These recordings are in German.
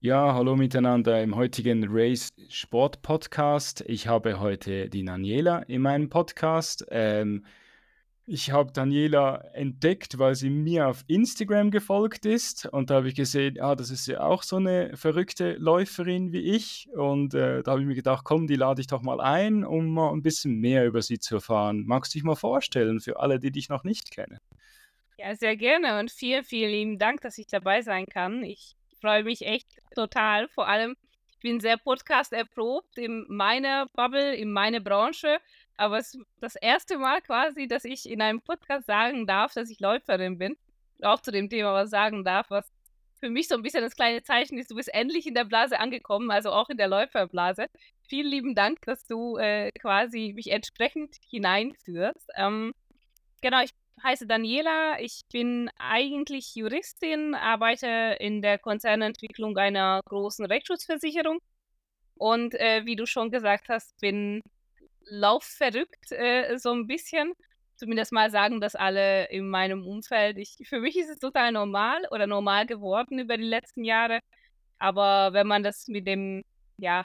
Ja, hallo miteinander im heutigen Race Sport Podcast. Ich habe heute die Daniela in meinem Podcast. Ähm, ich habe Daniela entdeckt, weil sie mir auf Instagram gefolgt ist und da habe ich gesehen, ah, das ist ja auch so eine verrückte Läuferin wie ich und äh, da habe ich mir gedacht, komm, die lade ich doch mal ein, um mal ein bisschen mehr über sie zu erfahren. Magst du dich mal vorstellen für alle, die dich noch nicht kennen? Ja, sehr gerne und vielen, vielen lieben Dank, dass ich dabei sein kann. Ich freue mich echt total. Vor allem, ich bin sehr Podcast erprobt in meiner Bubble, in meiner Branche. Aber es ist das erste Mal quasi, dass ich in einem Podcast sagen darf, dass ich Läuferin bin. Auch zu dem Thema was sagen darf, was für mich so ein bisschen das kleine Zeichen ist, du bist endlich in der Blase angekommen, also auch in der Läuferblase. Vielen lieben Dank, dass du äh, quasi mich entsprechend hineinführst. Ähm, genau, ich heiße Daniela. Ich bin eigentlich Juristin, arbeite in der Konzernentwicklung einer großen Rechtsschutzversicherung. Und äh, wie du schon gesagt hast, bin laufverrückt äh, so ein bisschen. Zumindest mal sagen das alle in meinem Umfeld. Ich, für mich ist es total normal oder normal geworden über die letzten Jahre. Aber wenn man das mit dem, ja,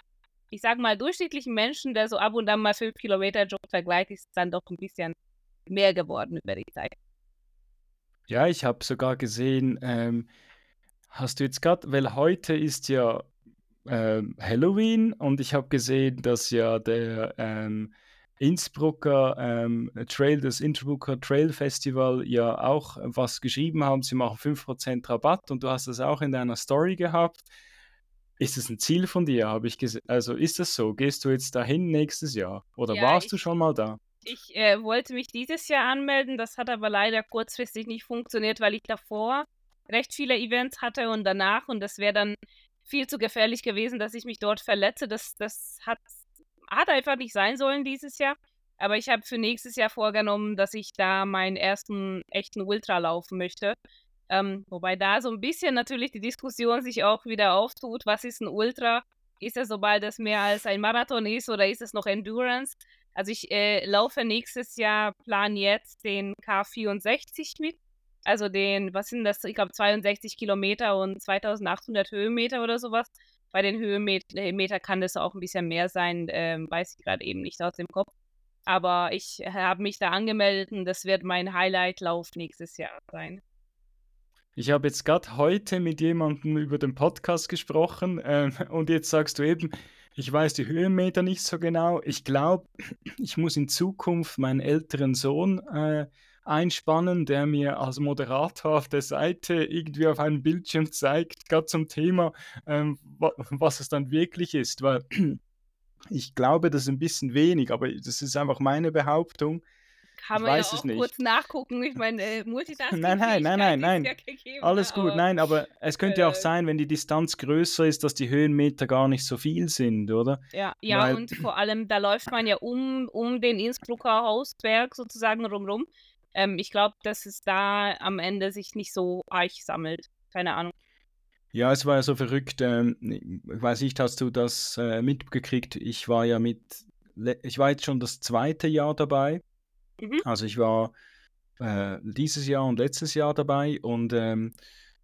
ich sag mal, durchschnittlichen Menschen, der so ab und an mal fünf Kilometer joggt, vergleicht, ist es dann doch ein bisschen mehr geworden über die Zeit. Ja, ich habe sogar gesehen, ähm, hast du jetzt gerade, weil heute ist ja ähm, Halloween und ich habe gesehen, dass ja der ähm, Innsbrucker ähm, Trail, das Innsbrucker Trail Festival ja auch was geschrieben haben. Sie machen 5% Rabatt und du hast das auch in deiner Story gehabt. Ist das ein Ziel von dir? Habe ich gesehen. Also ist das so? Gehst du jetzt dahin nächstes Jahr? Oder ja, warst du schon mal da? Ich äh, wollte mich dieses Jahr anmelden, das hat aber leider kurzfristig nicht funktioniert, weil ich davor recht viele Events hatte und danach und das wäre dann viel zu gefährlich gewesen, dass ich mich dort verletze. Das, das hat, hat einfach nicht sein sollen dieses Jahr. Aber ich habe für nächstes Jahr vorgenommen, dass ich da meinen ersten echten Ultra laufen möchte. Ähm, wobei da so ein bisschen natürlich die Diskussion sich auch wieder auftut, was ist ein Ultra? Ist es, sobald es mehr als ein Marathon ist oder ist es noch Endurance? Also ich äh, laufe nächstes Jahr, plan jetzt den K64 mit. Also den, was sind das? Ich glaube 62 Kilometer und 2800 Höhenmeter oder sowas. Bei den Höhenmeter kann das auch ein bisschen mehr sein, ähm, weiß ich gerade eben nicht aus dem Kopf. Aber ich habe mich da angemeldet und das wird mein Highlight-Lauf nächstes Jahr sein. Ich habe jetzt gerade heute mit jemandem über den Podcast gesprochen äh, und jetzt sagst du eben, ich weiß die Höhenmeter nicht so genau. Ich glaube, ich muss in Zukunft meinen älteren Sohn äh, einspannen, der mir als Moderator auf der Seite irgendwie auf einem Bildschirm zeigt, gerade zum Thema, ähm, was es dann wirklich ist. Weil ich glaube, das ist ein bisschen wenig, aber das ist einfach meine Behauptung kann man ja auch kurz nachgucken. Ich meine, äh, Multitasking. Nein, nein, nein, nein, nein. Ja gegeben, Alles gut, aber, nein, aber es könnte ja äh, auch sein, wenn die Distanz größer ist, dass die Höhenmeter gar nicht so viel sind, oder? Ja, ja Weil, und vor allem, da läuft man ja um, um den Innsbrucker Hausberg sozusagen rumrum. Ähm, ich glaube, dass es da am Ende sich nicht so eich sammelt. Keine Ahnung. Ja, es war ja so verrückt. Ähm, ich weiß nicht, hast du das äh, mitgekriegt? Ich war ja mit, ich war jetzt schon das zweite Jahr dabei Mhm. Also ich war äh, dieses Jahr und letztes Jahr dabei und ähm,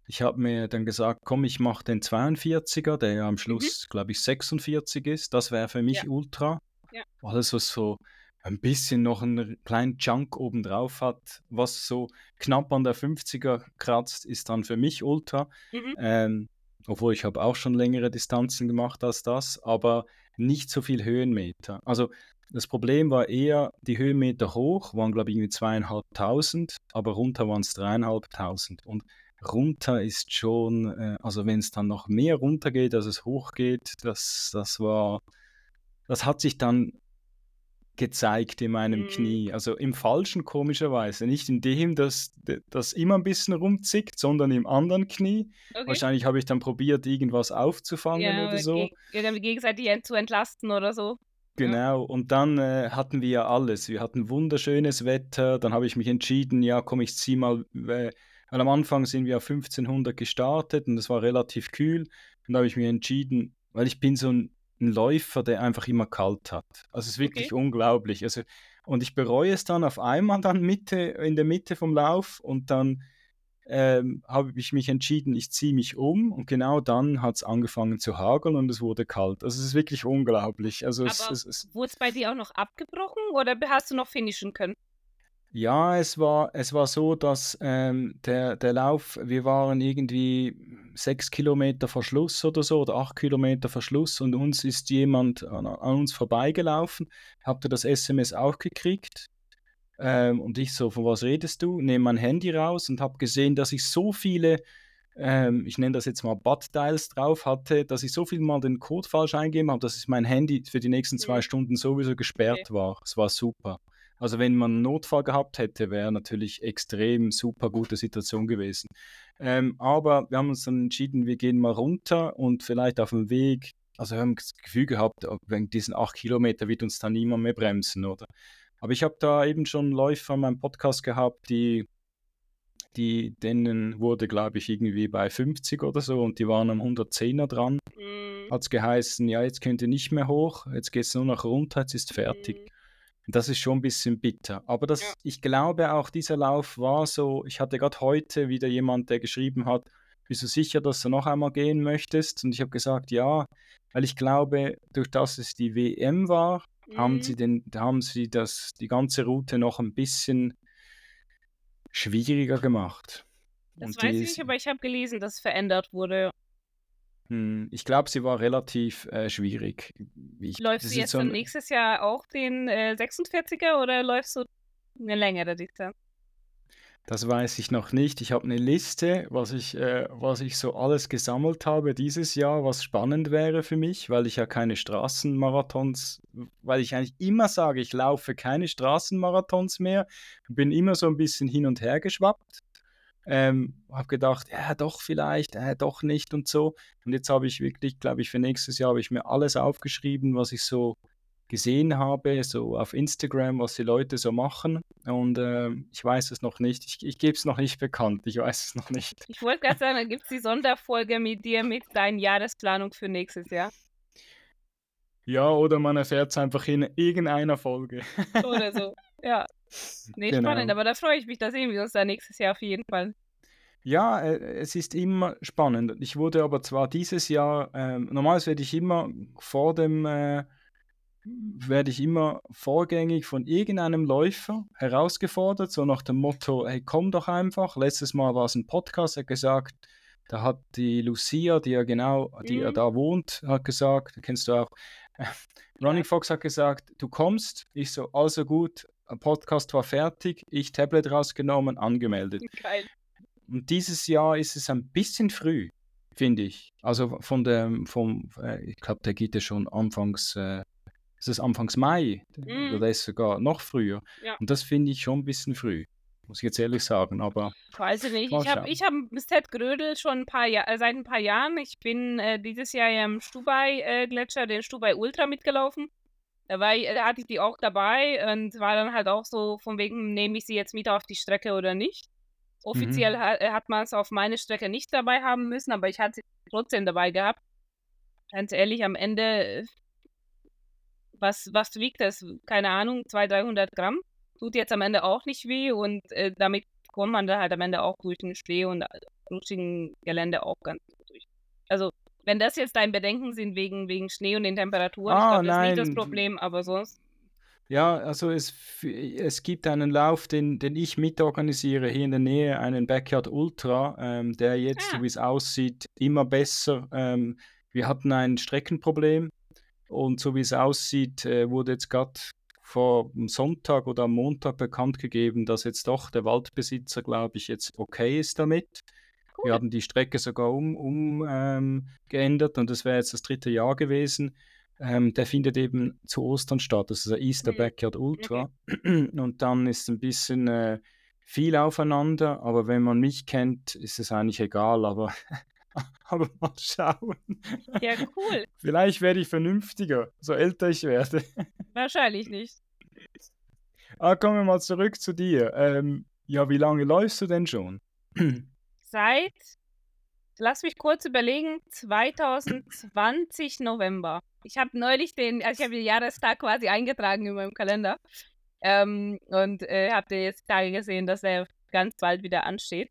ich habe mir dann gesagt, komm, ich mache den 42er, der ja am mhm. Schluss, mhm. glaube ich, 46 ist. Das wäre für mich ja. Ultra. Ja. Alles, was so ein bisschen noch einen kleinen Junk obendrauf hat, was so knapp an der 50er kratzt, ist dann für mich Ultra. Mhm. Ähm, obwohl ich habe auch schon längere Distanzen gemacht als das, aber nicht so viel Höhenmeter. Also das Problem war eher, die Höhenmeter hoch waren, glaube ich, irgendwie zweieinhalbtausend, aber runter waren es dreieinhalbtausend. Und runter ist schon, äh, also wenn es dann noch mehr runter geht, als es hoch geht, das, das war, das hat sich dann gezeigt in meinem mhm. Knie. Also im falschen komischerweise. Nicht in dem, dass das immer ein bisschen rumzickt, sondern im anderen Knie. Okay. Wahrscheinlich habe ich dann probiert, irgendwas aufzufangen ja, oder so. Ge gegenseitig zu entlasten oder so. Genau, und dann äh, hatten wir ja alles. Wir hatten wunderschönes Wetter. Dann habe ich mich entschieden, ja, komm, ich ziehe mal. Weil am Anfang sind wir auf 1500 gestartet und es war relativ kühl. Und da habe ich mich entschieden, weil ich bin so ein, ein, Läufer, der einfach immer kalt hat. Also es ist wirklich okay. unglaublich. Also Und ich bereue es dann auf einmal dann Mitte, in der Mitte vom Lauf und dann ähm, habe ich mich entschieden, ich ziehe mich um und genau dann hat es angefangen zu hageln und es wurde kalt. Also es ist wirklich unglaublich. Also es, es, es wurde es bei dir auch noch abgebrochen oder hast du noch finishen können? Ja, es war, es war so, dass ähm, der, der Lauf, wir waren irgendwie sechs Kilometer Verschluss oder so oder acht Kilometer Verschluss und uns ist jemand an, an uns vorbeigelaufen. Habt ihr das SMS auch gekriegt? Ähm, und ich so, von was redest du? Nehme mein Handy raus und habe gesehen, dass ich so viele, ähm, ich nenne das jetzt mal Butt-Dials drauf hatte, dass ich so viel mal den Code falsch eingegeben habe, dass mein Handy für die nächsten zwei mhm. Stunden sowieso gesperrt okay. war. Es war super. Also wenn man einen Notfall gehabt hätte, wäre natürlich extrem super gute Situation gewesen. Ähm, aber wir haben uns dann entschieden, wir gehen mal runter und vielleicht auf dem Weg, also wir haben das Gefühl gehabt, wegen diesen acht Kilometer wird uns da niemand mehr bremsen, oder? Aber ich habe da eben schon Läufer in meinem Podcast gehabt, die, die denen wurde, glaube ich, irgendwie bei 50 oder so und die waren am 110er dran. Mhm. Hat es geheißen, ja, jetzt könnt ihr nicht mehr hoch, jetzt geht es nur noch runter, jetzt ist fertig. Mhm. Das ist schon ein bisschen bitter. Aber das, ja. ich glaube auch, dieser Lauf war so, ich hatte gerade heute wieder jemand, der geschrieben hat, bist du sicher, dass du noch einmal gehen möchtest? Und ich habe gesagt, ja, weil ich glaube, durch das es die WM war, mhm. haben sie, den, haben sie das, die ganze Route noch ein bisschen schwieriger gemacht. Das Und weiß ich nicht, aber ich habe gelesen, dass es verändert wurde. Hm, ich glaube, sie war relativ äh, schwierig. Ich, läufst du jetzt so ein... nächstes Jahr auch den äh, 46er oder läufst du eine längere Distanz? Das weiß ich noch nicht. Ich habe eine Liste, was ich, äh, was ich so alles gesammelt habe dieses Jahr, was spannend wäre für mich, weil ich ja keine Straßenmarathons, weil ich eigentlich immer sage, ich laufe keine Straßenmarathons mehr, bin immer so ein bisschen hin und her geschwappt. Ähm, habe gedacht, ja, doch vielleicht, äh, doch nicht und so. Und jetzt habe ich wirklich, glaube ich, für nächstes Jahr habe ich mir alles aufgeschrieben, was ich so gesehen habe, so auf Instagram, was die Leute so machen. Und äh, ich weiß es noch nicht. Ich, ich gebe es noch nicht bekannt. Ich weiß es noch nicht. Ich wollte gerade sagen, da gibt es die Sonderfolge mit dir mit deiner Jahresplanung für nächstes Jahr. Ja, oder man erfährt es einfach in irgendeiner Folge. Oder so, ja. Nee, genau. spannend, aber da freue ich mich, da sehen wir uns da nächstes Jahr auf jeden Fall. Ja, äh, es ist immer spannend. Ich wurde aber zwar dieses Jahr, äh, normalerweise werde ich immer vor dem, äh, werde ich immer vorgängig von irgendeinem Läufer herausgefordert, so nach dem Motto, hey, komm doch einfach. Letztes Mal war es ein Podcast, er hat gesagt, da hat die Lucia, die ja genau, die mhm. ja da wohnt, hat gesagt, kennst du auch, Running Fox hat gesagt, du kommst. Ich so, also gut, Podcast war fertig, ich Tablet rausgenommen, angemeldet. Geil. Und dieses Jahr ist es ein bisschen früh, finde ich. Also von der, vom, äh, ich glaube, der geht ja schon anfangs, äh, ist es Anfangs Mai mm. oder ist sogar noch früher. Ja. Und das finde ich schon ein bisschen früh. Muss ich jetzt ehrlich sagen, aber. Weiß ich nicht. Ich habe ich hab Ted Grödel schon ein paar Jahr, äh, seit ein paar Jahren. Ich bin äh, dieses Jahr ja im Stubai-Gletscher, äh, den Stubai Ultra mitgelaufen. Da, war ich, da hatte ich die auch dabei und war dann halt auch so von wegen, nehme ich sie jetzt mit auf die Strecke oder nicht. Offiziell mhm. hat, hat man es auf meine Strecke nicht dabei haben müssen, aber ich hatte sie trotzdem dabei gehabt. Ganz ehrlich, am Ende, äh, was, was wiegt das? Keine Ahnung, 200, 300 Gramm. Tut jetzt am Ende auch nicht weh und äh, damit kommt man da halt am Ende auch durch den Schnee und äh, rutschigen Gelände auch ganz gut durch. Also, wenn das jetzt dein Bedenken sind wegen, wegen Schnee und den Temperaturen, ah, ich glaube, das ist nicht das Problem, aber sonst. Ja, also es, es gibt einen Lauf, den, den ich mitorganisiere, hier in der Nähe, einen Backyard Ultra, ähm, der jetzt, ah. so wie es aussieht, immer besser. Ähm, wir hatten ein Streckenproblem und so wie es aussieht, äh, wurde jetzt gerade vor Sonntag oder am Montag bekannt gegeben, dass jetzt doch der Waldbesitzer, glaube ich, jetzt okay ist damit. Cool. Wir haben die Strecke sogar umgeändert um, ähm, und das wäre jetzt das dritte Jahr gewesen. Ähm, der findet eben zu Ostern statt. Das ist der Easter mhm. Backyard Ultra. Okay. Und dann ist ein bisschen äh, viel aufeinander, aber wenn man mich kennt, ist es eigentlich egal, aber, aber mal schauen. Ja, cool. Vielleicht werde ich vernünftiger, so älter ich werde. Wahrscheinlich nicht. Aber kommen wir mal zurück zu dir. Ähm, ja, wie lange läufst du denn schon? Seit, lass mich kurz überlegen, 2020 November. Ich habe neulich den, also ich habe den Jahrestag quasi eingetragen in meinem Kalender. Ähm, und äh, habt ihr jetzt Tage gesehen, dass er ganz bald wieder ansteht.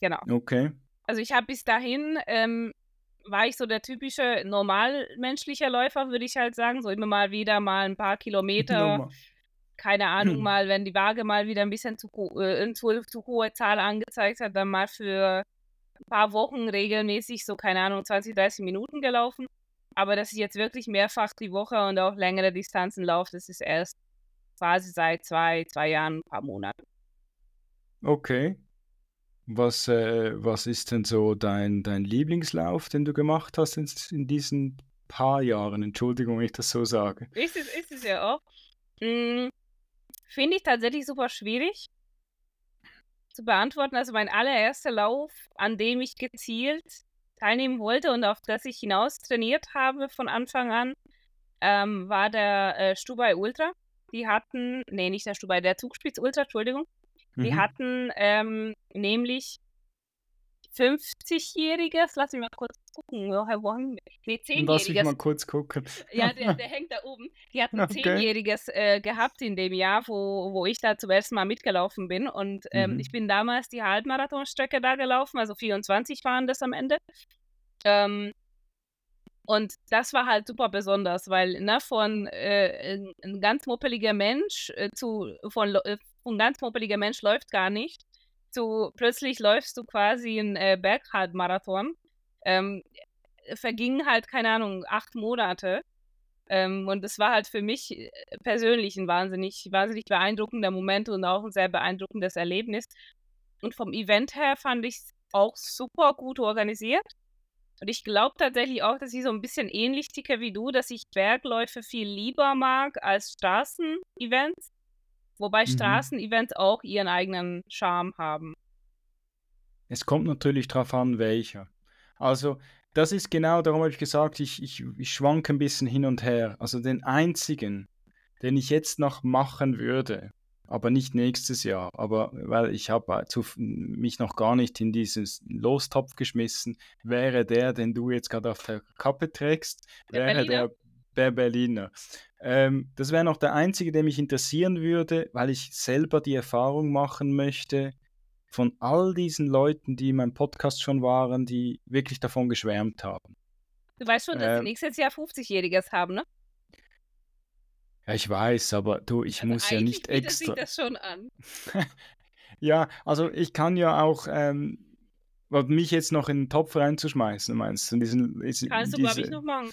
Genau. Okay. Also ich habe bis dahin, ähm, war ich so der typische normalmenschliche Läufer, würde ich halt sagen. So immer mal wieder mal ein paar Kilometer. Keine Ahnung, mal, wenn die Waage mal wieder ein bisschen zu, äh, zu, zu hohe Zahl angezeigt hat, dann mal für ein paar Wochen regelmäßig so, keine Ahnung, 20, 30 Minuten gelaufen. Aber dass ich jetzt wirklich mehrfach die Woche und auch längere Distanzen laufe, das ist erst quasi seit zwei, zwei Jahren, ein paar Monaten. Okay. Was, äh, was ist denn so dein, dein Lieblingslauf, den du gemacht hast in, in diesen paar Jahren? Entschuldigung, wenn ich das so sage. Ist es, ist es ja auch. Hm, Finde ich tatsächlich super schwierig zu beantworten. Also mein allererster Lauf, an dem ich gezielt teilnehmen wollte und auf das ich hinaus trainiert habe von Anfang an, ähm, war der äh, Stubai Ultra. Die hatten, nee, nicht der Stubai, der Zugspitz Ultra, Entschuldigung. Die mhm. hatten ähm, nämlich 50-jähriges, lass mich mal kurz gucken, woher wollen Nee, 10-jähriges. Lass mich mal kurz gucken. Ja, der, der hängt da oben. Die hatten okay. 10-jähriges äh, gehabt in dem Jahr, wo, wo ich da zum ersten Mal mitgelaufen bin. Und ähm, mhm. ich bin damals die Halbmarathonstrecke da gelaufen, also 24 waren das am Ende. Ähm, und das war halt super besonders, weil ne, von äh, ein ganz moppeliger Mensch äh, zu von, äh, ein ganz moppeliger Mensch läuft gar nicht, zu plötzlich läufst du quasi einen äh, Berghalbmarathon. Ähm, vergingen halt, keine Ahnung, acht Monate. Ähm, und das war halt für mich äh, persönlich ein wahnsinnig, wahnsinnig beeindruckender Moment und auch ein sehr beeindruckendes Erlebnis. Und vom Event her fand ich es auch super gut organisiert. Und ich glaube tatsächlich auch, dass ich so ein bisschen ähnlich ticke wie du, dass ich Bergläufe viel lieber mag als Straßenevents. Wobei mhm. Straßenevents auch ihren eigenen Charme haben. Es kommt natürlich darauf an, welcher. Also, das ist genau, darum habe ich gesagt, ich, ich, ich schwanke ein bisschen hin und her. Also den einzigen, den ich jetzt noch machen würde, aber nicht nächstes Jahr, aber weil ich habe mich noch gar nicht in dieses Lostopf geschmissen, wäre der, den du jetzt gerade auf der Kappe trägst, der wäre Berliner. der, der Berliner. Ähm, das wäre noch der einzige, der mich interessieren würde, weil ich selber die Erfahrung machen möchte von all diesen Leuten, die in meinem Podcast schon waren, die wirklich davon geschwärmt haben. Du weißt schon, dass ähm, sie nächstes Jahr 50-Jähriges haben, ne? Ja, ich weiß, aber du, ich also muss ja nicht extra. Sich das schon an. ja, also ich kann ja auch ähm, mich jetzt noch in den Topf reinzuschmeißen, meinst du? Diesen, diesen, Kannst du, glaube ich, noch machen.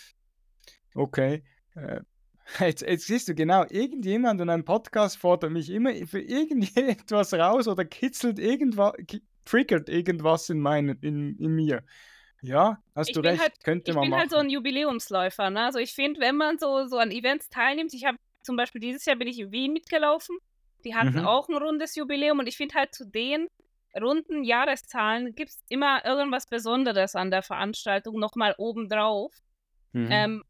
Okay. Äh, jetzt, jetzt siehst du genau, irgendjemand in einem Podcast fordert mich immer für irgendetwas raus oder kitzelt irgendwas, triggert irgendwas in, mein, in, in mir. Ja, hast ich du recht, halt, könnte man machen. Ich bin halt so ein Jubiläumsläufer. Ne? Also ich finde, wenn man so, so an Events teilnimmt, ich habe zum Beispiel dieses Jahr bin ich in Wien mitgelaufen. Die hatten mhm. auch ein rundes Jubiläum und ich finde halt zu den runden Jahreszahlen gibt es immer irgendwas Besonderes an der Veranstaltung nochmal obendrauf. Mhm. Ähm,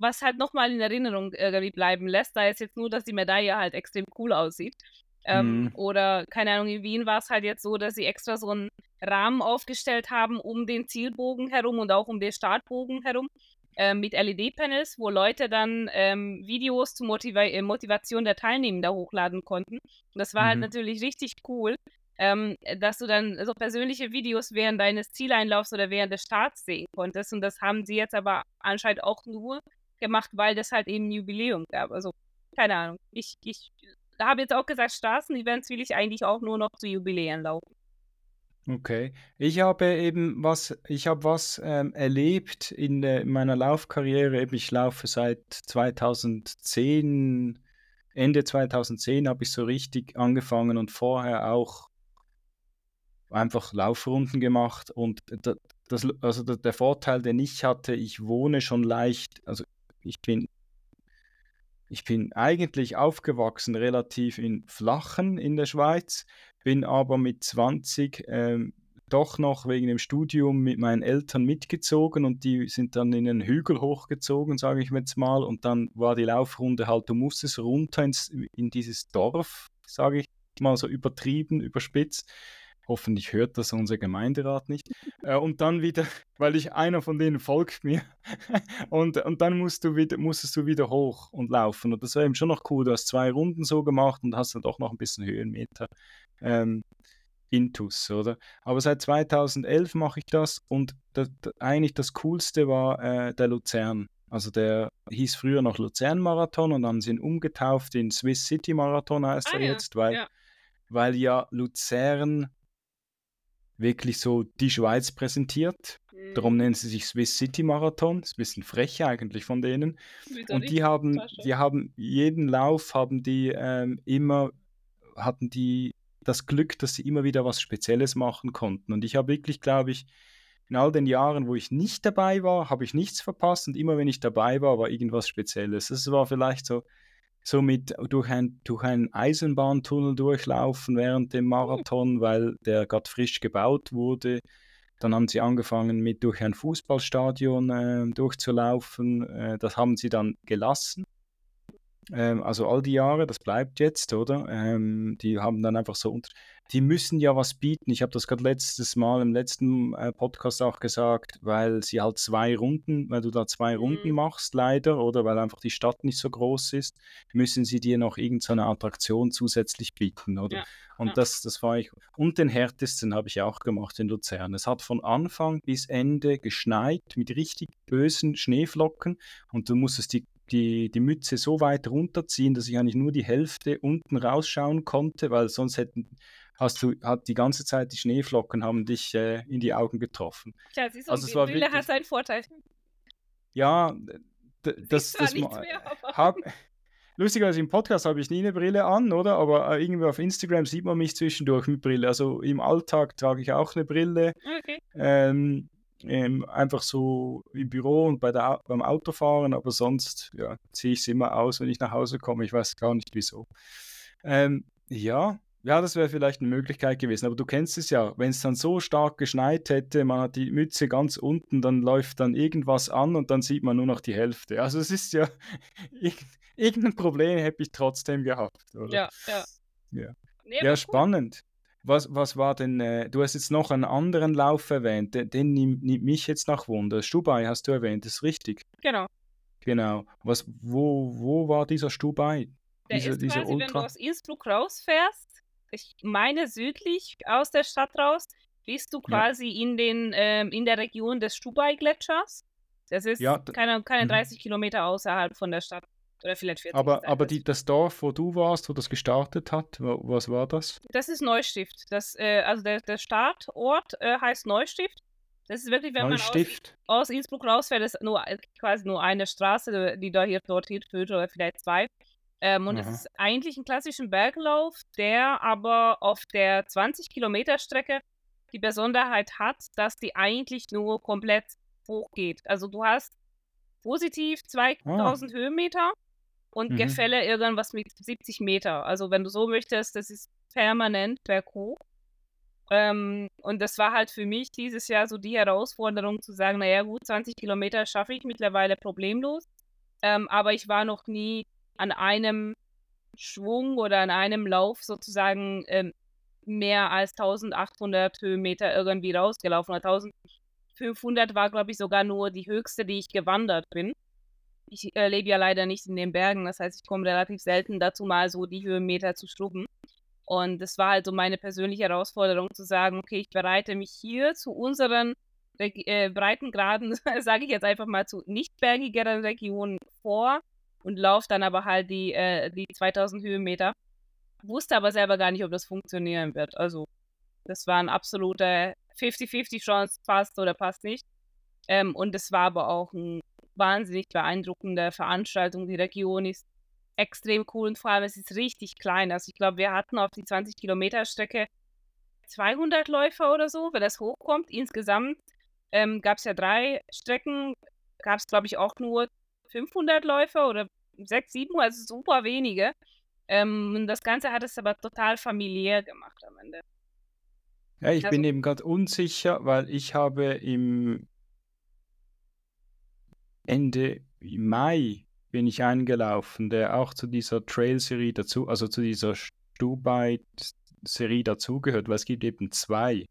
was halt nochmal in Erinnerung irgendwie bleiben lässt. Da ist jetzt nur, dass die Medaille halt extrem cool aussieht. Ähm, mhm. Oder, keine Ahnung, in Wien war es halt jetzt so, dass sie extra so einen Rahmen aufgestellt haben um den Zielbogen herum und auch um den Startbogen herum äh, mit LED-Panels, wo Leute dann ähm, Videos zur Motiva äh, Motivation der Teilnehmenden hochladen konnten. Und das war halt mhm. halt natürlich richtig cool, ähm, dass du dann so persönliche Videos während deines Zieleinlaufs oder während des Starts sehen konntest. Und das haben sie jetzt aber anscheinend auch nur gemacht, weil das halt eben ein Jubiläum gab. Also, keine Ahnung. Ich, ich habe jetzt auch gesagt, Straßenevents will ich eigentlich auch nur noch zu Jubiläen laufen. Okay. Ich habe eben was, ich habe was ähm, erlebt in, äh, in meiner Laufkarriere. Ich laufe seit 2010, Ende 2010 habe ich so richtig angefangen und vorher auch einfach Laufrunden gemacht. Und das, also der Vorteil, den ich hatte, ich wohne schon leicht, also ich bin ich bin eigentlich aufgewachsen relativ in Flachen in der Schweiz, bin aber mit 20 ähm, doch noch wegen dem Studium mit meinen Eltern mitgezogen und die sind dann in den Hügel hochgezogen, sage ich jetzt mal. Und dann war die Laufrunde halt, du musstest runter ins, in dieses Dorf, sage ich mal so übertrieben, überspitzt. Hoffentlich hört das unser Gemeinderat nicht. Äh, und dann wieder, weil ich einer von denen folgt mir. und, und dann musst du wieder, musstest du wieder hoch und laufen. Und das war eben schon noch cool. Du hast zwei Runden so gemacht und hast dann doch noch ein bisschen Höhenmeter. Ähm, Intus, oder? Aber seit 2011 mache ich das und das, eigentlich das Coolste war äh, der Luzern. Also der hieß früher noch Luzern-Marathon und haben sie ihn umgetauft in Swiss City Marathon heißt ah, er ja. jetzt, weil ja. weil ja Luzern wirklich so die Schweiz präsentiert. Mhm. Darum nennen sie sich Swiss City Marathon. Das ist ein bisschen frech eigentlich von denen. und die haben, die haben jeden Lauf haben die ähm, immer hatten die das Glück, dass sie immer wieder was Spezielles machen konnten. Und ich habe wirklich, glaube ich, in all den Jahren, wo ich nicht dabei war, habe ich nichts verpasst und immer wenn ich dabei war, war irgendwas Spezielles. Es war vielleicht so, so mit durch, ein, durch einen Eisenbahntunnel durchlaufen während dem hm. Marathon, weil der gerade frisch gebaut wurde. Dann haben sie angefangen mit durch ein Fußballstadion äh, durchzulaufen. Äh, das haben sie dann gelassen. Ähm, also all die Jahre, das bleibt jetzt, oder? Ähm, die haben dann einfach so unter die müssen ja was bieten. Ich habe das gerade letztes Mal im letzten äh, Podcast auch gesagt, weil sie halt zwei Runden, weil du da zwei mhm. Runden machst, leider, oder weil einfach die Stadt nicht so groß ist, müssen sie dir noch irgendeine Attraktion zusätzlich bieten, oder? Ja. Und ja. das, das war ich. Und den härtesten habe ich auch gemacht in Luzern. Es hat von Anfang bis Ende geschneit mit richtig bösen Schneeflocken und du musstest die die, die Mütze so weit runterziehen, dass ich eigentlich nur die Hälfte unten rausschauen konnte, weil sonst hätten hast du hat die ganze Zeit die Schneeflocken haben dich äh, in die Augen getroffen. Ja, siehst du, also, es war Brille wirklich, hat seinen Vorteil. Ja, das, das mehr, hab, lustigerweise im Podcast habe ich nie eine Brille an, oder? Aber äh, irgendwie auf Instagram sieht man mich zwischendurch mit Brille. Also im Alltag trage ich auch eine Brille. Okay. Ähm, ähm, einfach so im Büro und bei der, beim Autofahren, aber sonst ja, ziehe ich es immer aus, wenn ich nach Hause komme. Ich weiß gar nicht wieso. Ähm, ja, ja, das wäre vielleicht eine Möglichkeit gewesen, aber du kennst es ja, wenn es dann so stark geschneit hätte, man hat die Mütze ganz unten, dann läuft dann irgendwas an und dann sieht man nur noch die Hälfte. Also es ist ja, irgendein Problem hätte ich trotzdem gehabt, oder? Ja, ja. Ja, nee, ja spannend. Was, was war denn, äh, du hast jetzt noch einen anderen Lauf erwähnt, den, den nimmt, nimmt mich jetzt nach Wunder. Stubai hast du erwähnt, ist richtig? Genau. Genau. Was, wo, wo war dieser Stubai? Der diese, ist quasi, Ultra? wenn du aus Innsbruck rausfährst, ich meine südlich aus der Stadt raus, bist du quasi ja. in, den, ähm, in der Region des Stubai-Gletschers. Das ist ja, keine, keine 30 mhm. Kilometer außerhalb von der Stadt. Oder vielleicht 40 Aber, aber die, das Dorf, wo du warst, wo das gestartet hat, was war das? Das ist Neustift. Das, äh, also der, der Startort äh, heißt Neustift. Das ist wirklich, wenn Neustift. man aus, aus Innsbruck rausfährt, ist nur, äh, quasi nur eine Straße, die da hier dort führt, oder vielleicht zwei. Ähm, und es ist eigentlich ein klassischer Berglauf, der aber auf der 20 Kilometer Strecke die Besonderheit hat, dass die eigentlich nur komplett hochgeht. Also du hast positiv 2000 ah. Höhenmeter und mhm. Gefälle irgendwas mit 70 Meter. Also wenn du so möchtest, das ist permanent berghoch. Ähm, und das war halt für mich dieses Jahr so die Herausforderung zu sagen, naja gut, 20 Kilometer schaffe ich mittlerweile problemlos. Ähm, aber ich war noch nie an einem Schwung oder an einem Lauf sozusagen ähm, mehr als 1800 Höhenmeter irgendwie rausgelaufen. 1500 war, glaube ich, sogar nur die höchste, die ich gewandert bin. Ich äh, lebe ja leider nicht in den Bergen, das heißt, ich komme relativ selten dazu, mal so die Höhenmeter zu schrubben. Und das war halt so meine persönliche Herausforderung, zu sagen, okay, ich bereite mich hier zu unseren äh, Breitengraden, sage ich jetzt einfach mal, zu nicht bergigeren Regionen vor und laufe dann aber halt die, äh, die 2000 Höhenmeter. Wusste aber selber gar nicht, ob das funktionieren wird. Also, das war ein absoluter 50-50 Chance, passt oder passt nicht. Ähm, und es war aber auch eine wahnsinnig beeindruckende Veranstaltung. Die Region ist extrem cool und vor allem es ist richtig klein. Also ich glaube, wir hatten auf die 20 Kilometer Strecke 200 Läufer oder so, wenn das hochkommt. Insgesamt ähm, gab es ja drei Strecken, gab es glaube ich auch nur 500 Läufer oder 6, 7, also super wenige. Ähm, das Ganze hat es aber total familiär gemacht am Ende. Ja, ich also, bin eben gerade unsicher, weil ich habe im Ende Mai bin ich eingelaufen, der auch zu dieser Trail-Serie dazu, also zu dieser Stubai Serie dazugehört, weil es gibt eben zwei.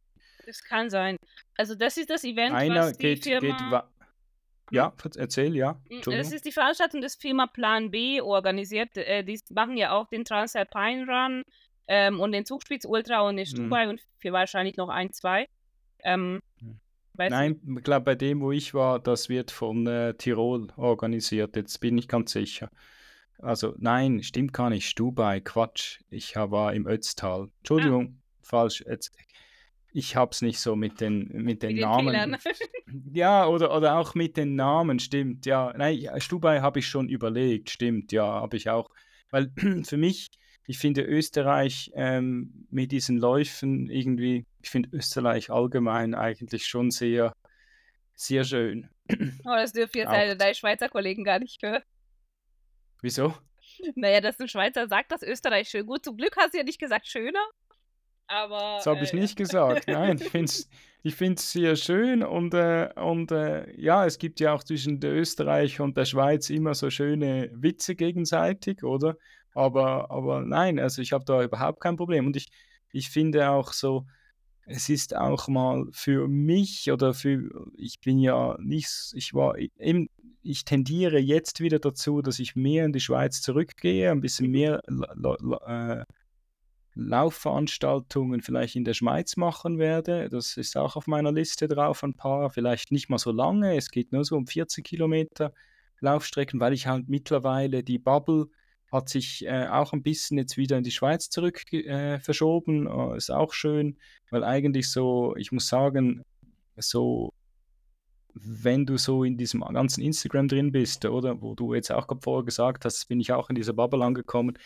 Das kann sein. Also das ist das Event, Einer was die geht, Firma... geht ja, erzähl, ja. Mm, das ist die Veranstaltung des Firma Plan B organisiert. Äh, die machen ja auch den Transalpine Run ähm, und den Zugspitz Ultra und den Stubai mhm. und für wahrscheinlich noch ein, zwei. Ähm, hm. Nein, ich glaube, bei dem, wo ich war, das wird von äh, Tirol organisiert. Jetzt bin ich ganz sicher. Also, nein, stimmt gar nicht. Stubai, Quatsch. Ich war im Ötztal. Entschuldigung, ah. falsch. Jetzt, ich hab's nicht so mit den, mit den, mit Namen. Den ja, oder, oder auch mit den Namen, stimmt. Ja, nein, Stubai habe ich schon überlegt, stimmt. Ja, habe ich auch. Weil für mich, ich finde Österreich ähm, mit diesen Läufen irgendwie, ich finde Österreich allgemein eigentlich schon sehr, sehr schön. Oh, das dürfen jetzt eine deine Schweizer Kollegen gar nicht hören. Wieso? Naja, dass ein Schweizer sagt, dass Österreich schön. Gut, zum Glück hast du ja nicht gesagt schöner. Aber. Das habe ich äh, nicht gesagt. Nein, ich finde es ich find's sehr schön und, äh, und äh, ja, es gibt ja auch zwischen Österreich und der Schweiz immer so schöne Witze gegenseitig, oder? Aber, aber nein, also ich habe da überhaupt kein Problem. Und ich, ich finde auch so, es ist auch mal für mich oder für, ich bin ja nicht, ich war eben, ich tendiere jetzt wieder dazu, dass ich mehr in die Schweiz zurückgehe, ein bisschen mehr äh, Laufveranstaltungen vielleicht in der Schweiz machen werde. Das ist auch auf meiner Liste drauf, ein paar, vielleicht nicht mal so lange, es geht nur so um 40 Kilometer Laufstrecken, weil ich halt mittlerweile die Bubble hat sich äh, auch ein bisschen jetzt wieder in die Schweiz zurück äh, verschoben. Äh, ist auch schön, weil eigentlich so, ich muss sagen, so, wenn du so in diesem ganzen Instagram drin bist, oder wo du jetzt auch gerade vorher gesagt hast, bin ich auch in dieser Bubble angekommen,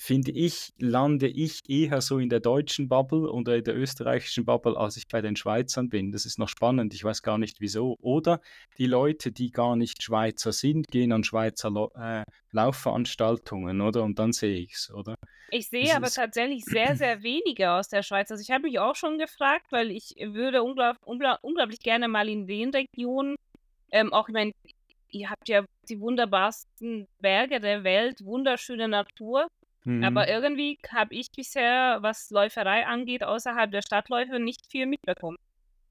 finde ich, lande ich eher so in der deutschen Bubble oder in der österreichischen Bubble, als ich bei den Schweizern bin. Das ist noch spannend, ich weiß gar nicht wieso. Oder die Leute, die gar nicht Schweizer sind, gehen an Schweizer äh, Laufveranstaltungen, oder? Und dann sehe ich es, oder? Ich sehe das aber tatsächlich sehr, sehr wenige aus der Schweiz. Also ich habe mich auch schon gefragt, weil ich würde unglaub, unglaub, unglaublich gerne mal in den Regionen, ähm, auch ich meine, ihr habt ja die wunderbarsten Berge der Welt, wunderschöne Natur. Mhm. Aber irgendwie habe ich bisher, was Läuferei angeht, außerhalb der Stadtläufe nicht viel mitbekommen.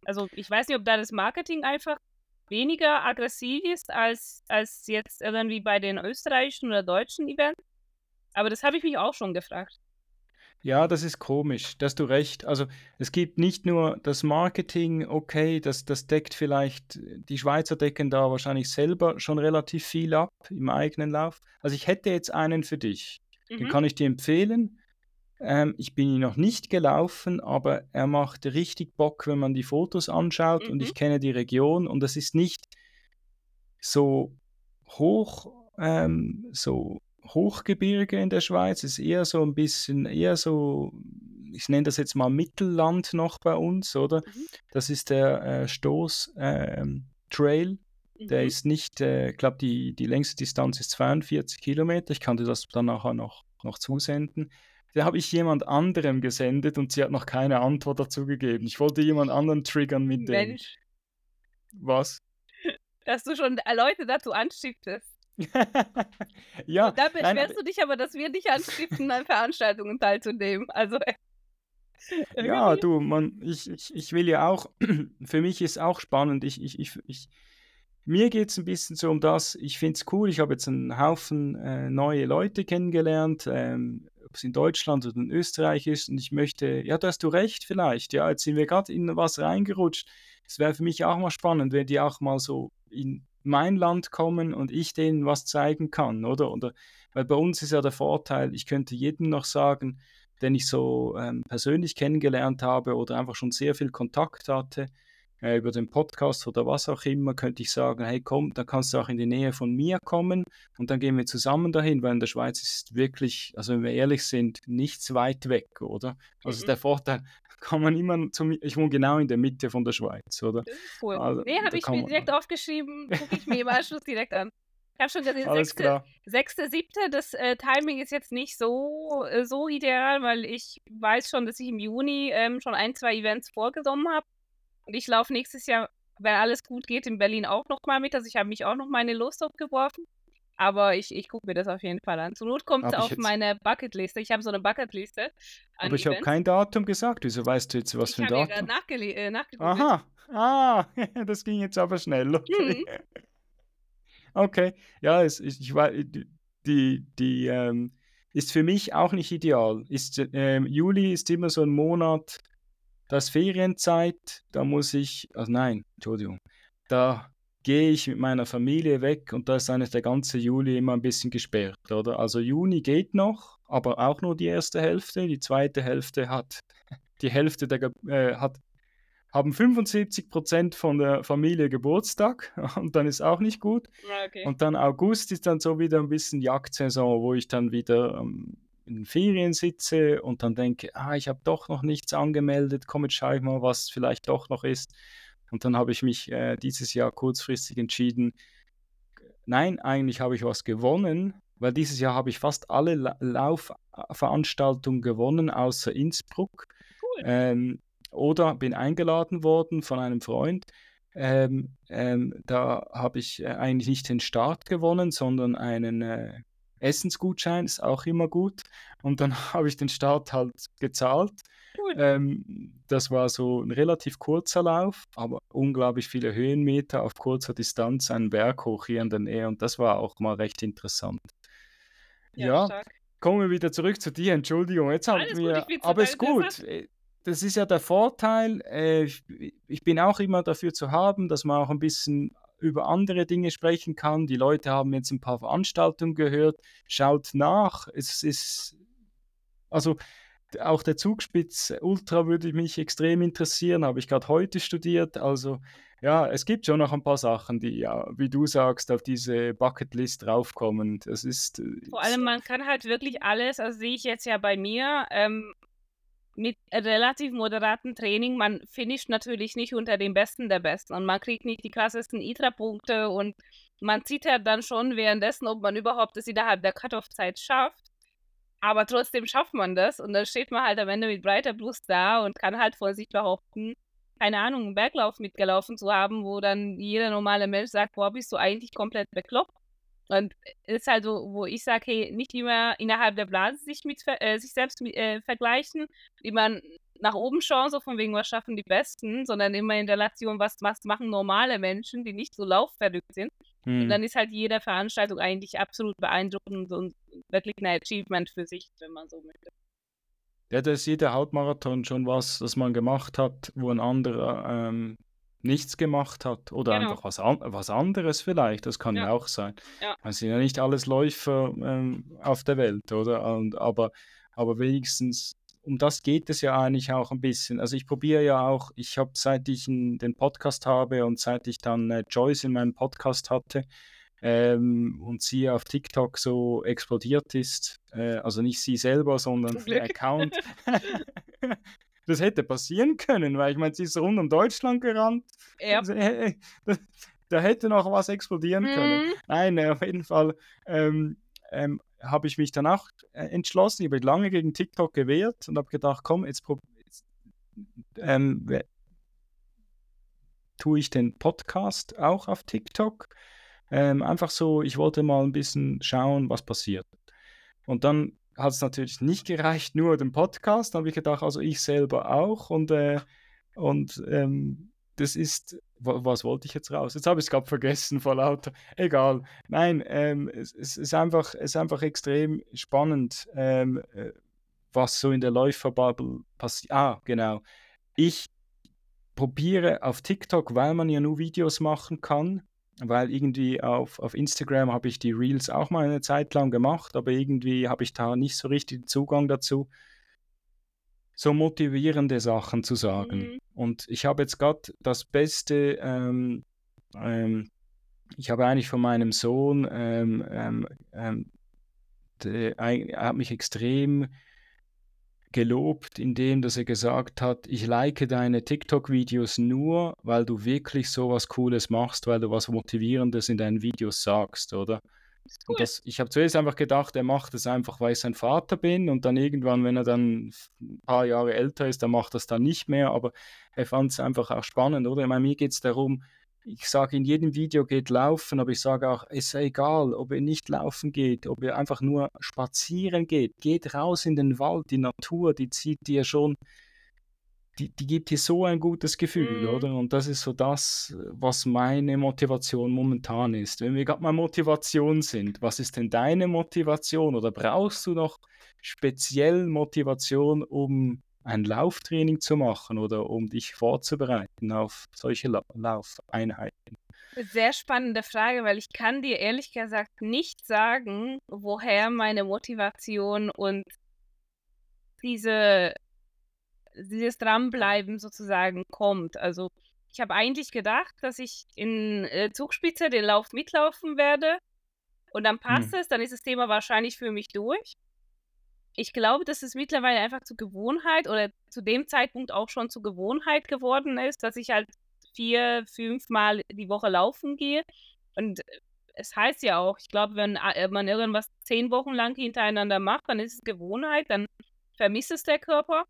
Also ich weiß nicht, ob da das Marketing einfach weniger aggressiv ist als, als jetzt irgendwie bei den österreichischen oder deutschen Events. Aber das habe ich mich auch schon gefragt. Ja, das ist komisch, da hast du recht. Also es gibt nicht nur das Marketing, okay, das, das deckt vielleicht, die Schweizer decken da wahrscheinlich selber schon relativ viel ab im eigenen Lauf. Also ich hätte jetzt einen für dich. Den mhm. kann ich dir empfehlen. Ähm, ich bin ihn noch nicht gelaufen, aber er macht richtig Bock, wenn man die Fotos anschaut mhm. und ich mhm. kenne die Region und es ist nicht so hoch, ähm, so Hochgebirge in der Schweiz, es ist eher so ein bisschen, eher so, ich nenne das jetzt mal Mittelland noch bei uns, oder? Mhm. Das ist der äh, Stoß ähm, Trail der mhm. ist nicht, äh, ich glaube, die, die längste Distanz ist 42 Kilometer. Ich kann dir das dann nachher noch, noch zusenden. Da habe ich jemand anderem gesendet und sie hat noch keine Antwort dazu gegeben. Ich wollte jemand anderen triggern mit dem. Mensch. Was? Dass du schon Leute dazu anstiftest. ja. Da beschwerst nein, du dich aber, dass wir dich anstiften, an Veranstaltungen teilzunehmen. Also. Äh, ja, du, man, ich, ich, ich will ja auch, für mich ist auch spannend, ich, ich, ich, ich mir geht es ein bisschen so um das, ich finde es cool, ich habe jetzt einen Haufen äh, neue Leute kennengelernt, ähm, ob es in Deutschland oder in Österreich ist und ich möchte, ja, da hast du recht vielleicht, ja, jetzt sind wir gerade in was reingerutscht. Es wäre für mich auch mal spannend, wenn die auch mal so in mein Land kommen und ich denen was zeigen kann, oder? oder weil bei uns ist ja der Vorteil, ich könnte jedem noch sagen, den ich so ähm, persönlich kennengelernt habe oder einfach schon sehr viel Kontakt hatte, äh, über den Podcast oder was auch immer, könnte ich sagen, hey komm, da kannst du auch in die Nähe von mir kommen und dann gehen wir zusammen dahin, weil in der Schweiz ist wirklich, also wenn wir ehrlich sind, nichts weit weg, oder? Also mhm. der Vorteil, kann man immer zu mir, ich wohne genau in der Mitte von der Schweiz, oder? Ist cool. Also, nee, habe ich mir direkt aufgeschrieben, gucke ich mir im Anschluss direkt an. Ich habe schon gesehen, Alles sechste, sechste, siebte, das äh, Timing ist jetzt nicht so, äh, so ideal, weil ich weiß schon, dass ich im Juni ähm, schon ein, zwei Events vorgenommen habe. Und ich laufe nächstes Jahr, wenn alles gut geht, in Berlin auch nochmal mit. Also ich habe mich auch noch meine Lust aufgeworfen. Aber ich, ich gucke mir das auf jeden Fall an. Zur Not kommt es auf meine Bucketliste. Ich habe so eine Bucketliste. Aber ich habe kein Datum gesagt. Wieso weißt du jetzt, was ich für ein Datum? Ich habe nachgele äh, Aha, ah, das ging jetzt aber schnell. Okay, mhm. okay. ja, es, ich, ich war, die, die ähm, ist für mich auch nicht ideal. Ist, ähm, Juli ist immer so ein Monat, das Ferienzeit, da muss ich, also nein, Entschuldigung, da gehe ich mit meiner Familie weg und da ist eigentlich der ganze Juli immer ein bisschen gesperrt, oder? Also Juni geht noch, aber auch nur die erste Hälfte. Die zweite Hälfte hat die Hälfte der äh, hat haben 75 Prozent von der Familie Geburtstag und dann ist auch nicht gut. Ah, okay. Und dann August ist dann so wieder ein bisschen Jagdsaison, wo ich dann wieder ähm, in Ferien sitze und dann denke, ah, ich habe doch noch nichts angemeldet, komm jetzt schau ich mal, was vielleicht doch noch ist. Und dann habe ich mich äh, dieses Jahr kurzfristig entschieden, nein, eigentlich habe ich was gewonnen, weil dieses Jahr habe ich fast alle La Laufveranstaltungen gewonnen, außer Innsbruck. Cool. Ähm, oder bin eingeladen worden von einem Freund. Ähm, ähm, da habe ich äh, eigentlich nicht den Start gewonnen, sondern einen äh, Essensgutschein, ist auch immer gut. Und dann habe ich den Start halt gezahlt. Ähm, das war so ein relativ kurzer Lauf, aber unglaublich viele Höhenmeter auf kurzer Distanz, einen Berg hoch hier in der Nähe. Und das war auch mal recht interessant. Ja, ja kommen wir wieder zurück zu dir. Entschuldigung, jetzt haben wir. Aber ist gut. Äh, das ist ja der Vorteil. Äh, ich bin auch immer dafür zu haben, dass man auch ein bisschen über andere Dinge sprechen kann. Die Leute haben jetzt ein paar Veranstaltungen gehört. Schaut nach. Es ist, also auch der Zugspitz Ultra würde mich extrem interessieren, habe ich gerade heute studiert. Also ja, es gibt schon noch ein paar Sachen, die ja, wie du sagst, auf diese Bucketlist draufkommen. Das ist. Äh, Vor allem, man kann halt wirklich alles, also sehe ich jetzt ja bei mir, ähm, mit relativ moderatem Training, man finisht natürlich nicht unter den Besten der Besten und man kriegt nicht die krassesten ITRA-Punkte und man sieht ja dann schon währenddessen, ob man überhaupt es innerhalb der Cut-Off-Zeit schafft. Aber trotzdem schafft man das und dann steht man halt am Ende mit breiter Brust da und kann halt vor sich behaupten, keine Ahnung, einen Berglauf mitgelaufen zu haben, wo dann jeder normale Mensch sagt, boah, bist du eigentlich komplett bekloppt. Und ist halt so, wo ich sage, hey, nicht immer innerhalb der Blase sich mit äh, sich selbst äh, vergleichen, immer nach oben schauen, so von wegen, was schaffen die Besten, sondern immer in Relation, was, was machen normale Menschen, die nicht so laufverrückt sind. Hm. Und dann ist halt jede Veranstaltung eigentlich absolut beeindruckend und wirklich ein Achievement für sich, wenn man so möchte. Ja, da ist jeder Halbmarathon schon was, das man gemacht hat, wo ein anderer ähm, nichts gemacht hat oder genau. einfach was, an, was anderes vielleicht, das kann ja, ja auch sein. Ja. Es sind ja nicht alles Läufer ähm, auf der Welt, oder? Und, aber, aber wenigstens, um das geht es ja eigentlich auch ein bisschen. Also ich probiere ja auch, ich habe, seit ich den Podcast habe und seit ich dann äh, Joyce in meinem Podcast hatte, ähm, und sie auf TikTok so explodiert ist, äh, also nicht sie selber, sondern der Account, das hätte passieren können, weil ich meine, sie ist rund um Deutschland gerannt. Ja. Da, da, hätte noch was explodieren mhm. können. Nein, äh, auf jeden Fall ähm, ähm, habe ich mich danach äh, entschlossen. Ich habe lange gegen TikTok gewehrt und habe gedacht, komm, jetzt, jetzt ähm, tue ich den Podcast auch auf TikTok. Ähm, einfach so, ich wollte mal ein bisschen schauen, was passiert. Und dann hat es natürlich nicht gereicht, nur den Podcast. Da habe ich gedacht, also ich selber auch. Und, äh, und ähm, das ist, was wollte ich jetzt raus? Jetzt habe ich es gerade vergessen vor lauter. Egal. Nein, ähm, es, es, ist einfach, es ist einfach extrem spannend, ähm, äh, was so in der Läuferbubble passiert. Ah, genau. Ich probiere auf TikTok, weil man ja nur Videos machen kann, weil irgendwie auf, auf Instagram habe ich die Reels auch mal eine Zeit lang gemacht, aber irgendwie habe ich da nicht so richtig Zugang dazu, so motivierende Sachen zu sagen. Mhm. Und ich habe jetzt gerade das Beste, ähm, ähm, ich habe eigentlich von meinem Sohn, ähm, ähm, ähm der, er hat mich extrem gelobt, indem dass er gesagt hat, ich like deine TikTok-Videos nur, weil du wirklich so was Cooles machst, weil du was Motivierendes in deinen Videos sagst, oder? Cool. Das, ich habe zuerst einfach gedacht, er macht es einfach, weil ich sein Vater bin und dann irgendwann, wenn er dann ein paar Jahre älter ist, dann macht er es dann nicht mehr, aber er fand es einfach auch spannend, oder? Ich meine, mir geht es darum, ich sage in jedem Video geht laufen, aber ich sage auch, es ist egal, ob ihr nicht laufen geht, ob ihr einfach nur spazieren geht, geht raus in den Wald, die Natur, die zieht dir schon, die, die gibt dir so ein gutes Gefühl, mhm. oder? Und das ist so das, was meine Motivation momentan ist. Wenn wir gerade mal Motivation sind, was ist denn deine Motivation oder brauchst du noch speziell Motivation, um ein Lauftraining zu machen oder um dich vorzubereiten auf solche La Laufeinheiten? Sehr spannende Frage, weil ich kann dir ehrlich gesagt nicht sagen, woher meine Motivation und diese, dieses Dranbleiben sozusagen kommt. Also ich habe eigentlich gedacht, dass ich in äh, Zugspitze den Lauf mitlaufen werde und dann passt hm. es, dann ist das Thema wahrscheinlich für mich durch ich glaube, dass es mittlerweile einfach zur Gewohnheit oder zu dem Zeitpunkt auch schon zur Gewohnheit geworden ist, dass ich halt vier, fünf Mal die Woche laufen gehe. Und es heißt ja auch, ich glaube, wenn äh, man irgendwas zehn Wochen lang hintereinander macht, dann ist es Gewohnheit, dann vermisst es der Körper.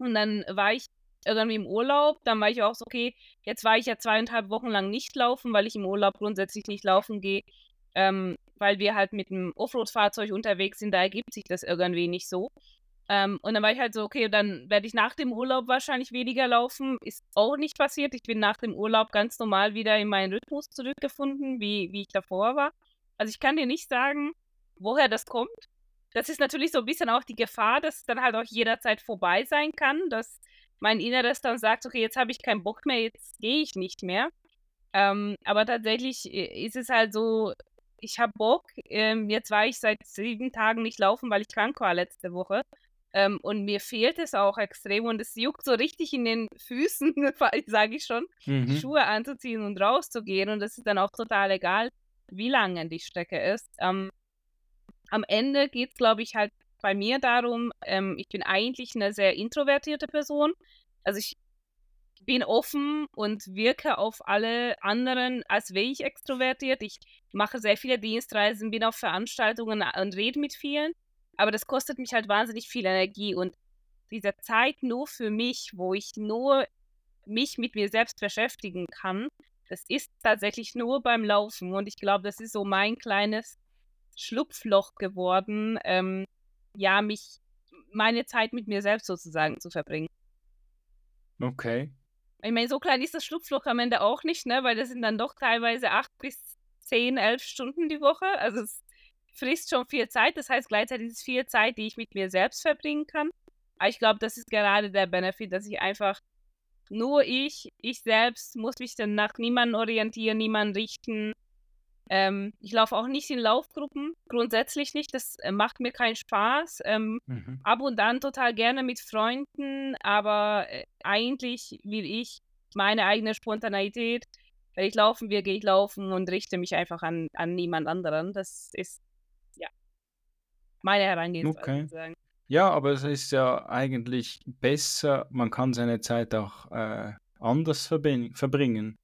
Und dann war ich irgendwie im Urlaub, dann war ich auch so, okay, jetzt war ich ja zweieinhalb Wochen lang nicht laufen, weil ich im Urlaub grundsätzlich nicht laufen gehe. Ähm, weil wir halt mit einem Offroad-Fahrzeug unterwegs sind, da ergibt sich das irgendwie nicht so. Ähm, und dann war ich halt so, okay, dann werde ich nach dem Urlaub wahrscheinlich weniger laufen. Ist auch nicht passiert. Ich bin nach dem Urlaub ganz normal wieder in meinen Rhythmus zurückgefunden, wie, wie ich davor war. Also ich kann dir nicht sagen, woher das kommt. Das ist natürlich so ein bisschen auch die Gefahr, dass es dann halt auch jederzeit vorbei sein kann, dass mein Inneres dann sagt, okay, jetzt habe ich keinen Bock mehr, jetzt gehe ich nicht mehr. Ähm, aber tatsächlich äh, ist es halt so, ich habe Bock. Ähm, jetzt war ich seit sieben Tagen nicht laufen, weil ich krank war letzte Woche. Ähm, und mir fehlt es auch extrem und es juckt so richtig in den Füßen, sage ich schon, mhm. Schuhe anzuziehen und rauszugehen. Und das ist dann auch total egal, wie lange die Strecke ist. Ähm, am Ende geht es, glaube ich, halt bei mir darum, ähm, ich bin eigentlich eine sehr introvertierte Person. Also ich bin offen und wirke auf alle anderen, als wäre ich extrovertiert. Ich mache sehr viele Dienstreisen, bin auf Veranstaltungen und rede mit vielen. Aber das kostet mich halt wahnsinnig viel Energie. Und diese Zeit nur für mich, wo ich nur mich mit mir selbst beschäftigen kann, das ist tatsächlich nur beim Laufen. Und ich glaube, das ist so mein kleines Schlupfloch geworden, ähm, ja, mich, meine Zeit mit mir selbst sozusagen zu verbringen. Okay. Ich meine, so klein ist das Schlupfloch am Ende auch nicht, ne? Weil das sind dann doch teilweise acht bis zehn, elf Stunden die Woche. Also es frisst schon viel Zeit. Das heißt, gleichzeitig ist es viel Zeit, die ich mit mir selbst verbringen kann. Aber ich glaube, das ist gerade der Benefit, dass ich einfach nur ich, ich selbst, muss mich dann nach niemandem orientieren, niemanden richten. Ähm, ich laufe auch nicht in Laufgruppen, grundsätzlich nicht. Das äh, macht mir keinen Spaß. Ähm, mhm. Ab und an total gerne mit Freunden, aber äh, eigentlich will ich meine eigene Spontaneität. Wenn ich laufen will, gehe ich laufen und richte mich einfach an, an niemand anderen. Das ist ja meine Herangehensweise. Okay. Ja, aber es ist ja eigentlich besser, man kann seine Zeit auch äh, anders verbringen.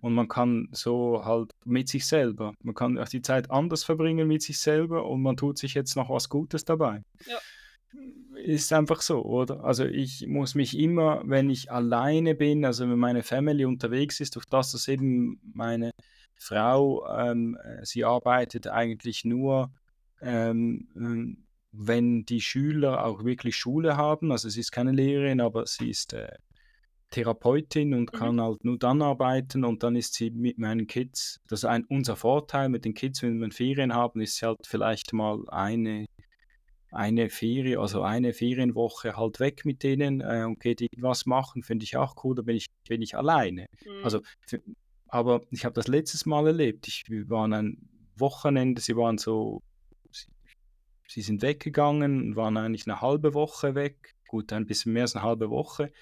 Und man kann so halt mit sich selber, man kann auch die Zeit anders verbringen mit sich selber und man tut sich jetzt noch was Gutes dabei. Ja. Ist einfach so, oder? Also ich muss mich immer, wenn ich alleine bin, also wenn meine Family unterwegs ist, durch das, dass eben meine Frau, ähm, sie arbeitet eigentlich nur, ähm, ähm wenn die Schüler auch wirklich Schule haben. Also sie ist keine Lehrerin, aber sie ist äh, Therapeutin und mhm. kann halt nur dann arbeiten und dann ist sie mit meinen Kids, das ist ein, unser Vorteil mit den Kids, wenn wir Ferien haben, ist sie halt vielleicht mal eine, eine Ferie, also eine Ferienwoche halt weg mit denen äh, und geht irgendwas machen, finde ich auch cool, da bin ich, bin ich alleine. Mhm. Also, aber ich habe das letztes Mal erlebt, ich, wir waren ein Wochenende, sie waren so, sie, sie sind weggegangen und waren eigentlich eine halbe Woche weg, gut, ein bisschen mehr als eine halbe Woche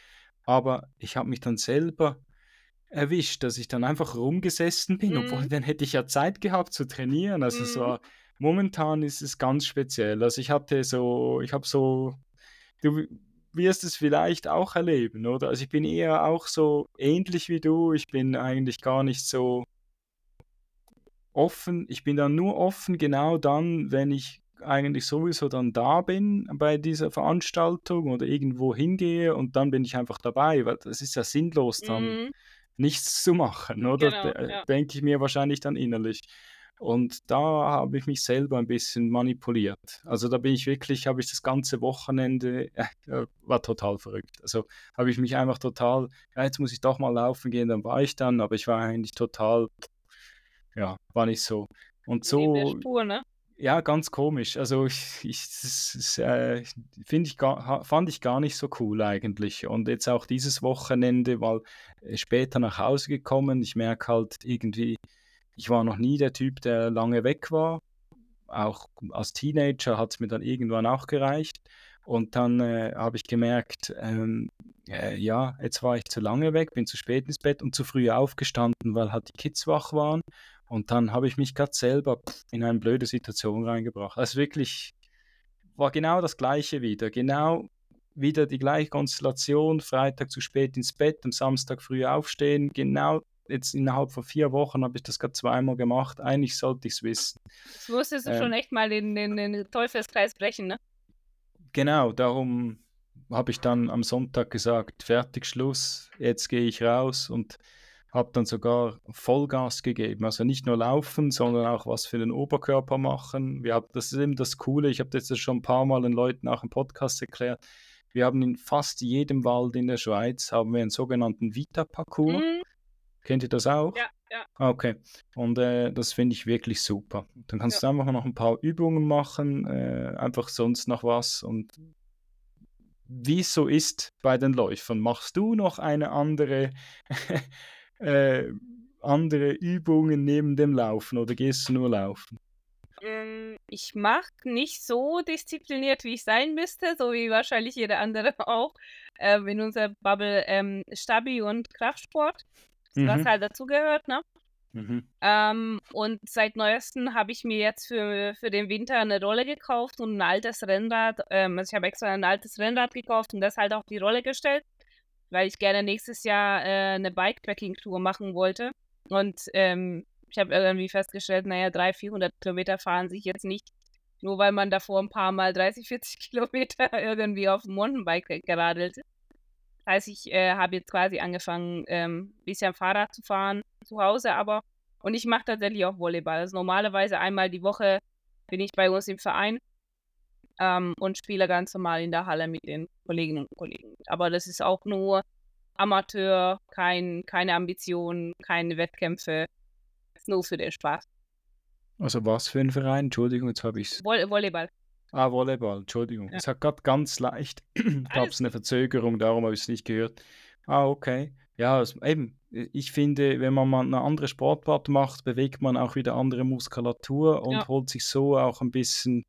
aber ich habe mich dann selber erwischt, dass ich dann einfach rumgesessen bin, mhm. obwohl dann hätte ich ja Zeit gehabt zu trainieren. Also mhm. so momentan ist es ganz speziell. Also ich hatte so, ich habe so, du wirst es vielleicht auch erleben, oder? Also ich bin eher auch so ähnlich wie du. Ich bin eigentlich gar nicht so offen. Ich bin dann nur offen genau dann, wenn ich eigentlich sowieso dann da bin bei dieser Veranstaltung oder irgendwo hingehe und dann bin ich einfach dabei, weil das ist ja sinnlos dann. Mhm. nichts zu machen, oder? Genau, ja. Denke ich mir wahrscheinlich dann innerlich. Und da habe ich mich selber ein bisschen manipuliert. Also da bin ich wirklich, habe ich das ganze Wochenende, äh, war total verrückt. Also habe ich mich einfach total, ja, jetzt muss ich doch mal laufen gehen, dann war ich dann, aber ich war eigentlich total, ja, war nicht so. Und so. Spur, ne? Ja, ganz komisch. Also ich, ich das, äh, finde ich gar, fand ich gar nicht so cool eigentlich. Und jetzt auch dieses Wochenende, weil äh, später nach Hause gekommen, ich merke halt irgendwie, ich war noch nie der Typ, der lange weg war. Auch als Teenager hat es mir dann irgendwann auch gereicht. Und dann äh, habe ich gemerkt, ähm, äh, ja, jetzt war ich zu lange weg, bin zu spät ins Bett und zu früh aufgestanden, weil halt die Kids wach waren. Und dann habe ich mich gerade selber in eine blöde Situation reingebracht. Also wirklich war genau das Gleiche wieder. Genau wieder die gleiche Konstellation. Freitag zu spät ins Bett, am Samstag früh aufstehen. Genau jetzt innerhalb von vier Wochen habe ich das gerade zweimal gemacht. Eigentlich sollte ich es wissen. Das musstest du ähm, schon echt mal den, den, den Teufelskreis brechen, ne? Genau, darum habe ich dann am Sonntag gesagt, fertig, Schluss, jetzt gehe ich raus und habe dann sogar Vollgas gegeben. Also nicht nur laufen, sondern auch was für den Oberkörper machen. Wir haben, das ist eben das Coole, ich habe das schon ein paar Mal den Leuten auch im Podcast erklärt. Wir haben in fast jedem Wald in der Schweiz haben wir einen sogenannten Vita-Parcours. Mhm. Kennt ihr das auch? Ja, ja. Okay. Und äh, das finde ich wirklich super. Dann kannst ja. du einfach noch ein paar Übungen machen, äh, einfach sonst noch was. Und wie es so ist bei den Läufern, machst du noch eine andere äh, andere Übungen neben dem Laufen oder gehst du nur laufen? Ähm, ich mache nicht so diszipliniert, wie ich sein müsste, so wie wahrscheinlich jeder andere auch ähm, in unserer Bubble ähm, Stabi und Kraftsport, mhm. was halt dazugehört, ne? Mhm. Ähm, und seit neuestem habe ich mir jetzt für, für den Winter eine Rolle gekauft und ein altes Rennrad. Ähm, also ich habe extra ein altes Rennrad gekauft und das halt auf die Rolle gestellt weil ich gerne nächstes Jahr äh, eine Bikepacking-Tour machen wollte. Und ähm, ich habe irgendwie festgestellt, naja, 300, 400 Kilometer fahren sich jetzt nicht, nur weil man davor ein paar Mal 30, 40 Kilometer irgendwie auf dem Mountainbike geradelt ist. Das heißt, ich äh, habe jetzt quasi angefangen, ein ähm, bisschen Fahrrad zu fahren, zu Hause aber. Und ich mache tatsächlich auch Volleyball. Also normalerweise einmal die Woche bin ich bei uns im Verein ähm, und spiele ganz normal in der Halle mit den Kolleginnen und Kollegen. Aber das ist auch nur Amateur, kein, keine Ambitionen, keine Wettkämpfe. Nur für den Spaß. Also was für ein Verein? Entschuldigung, jetzt habe ich es. Voll Volleyball. Ah, Volleyball, Entschuldigung. Ja. Es hat gerade ganz leicht, gab es eine Verzögerung, darum habe ich es nicht gehört. Ah, okay. Ja, also eben, ich finde, wenn man mal eine andere Sportart macht, bewegt man auch wieder andere Muskulatur und ja. holt sich so auch ein bisschen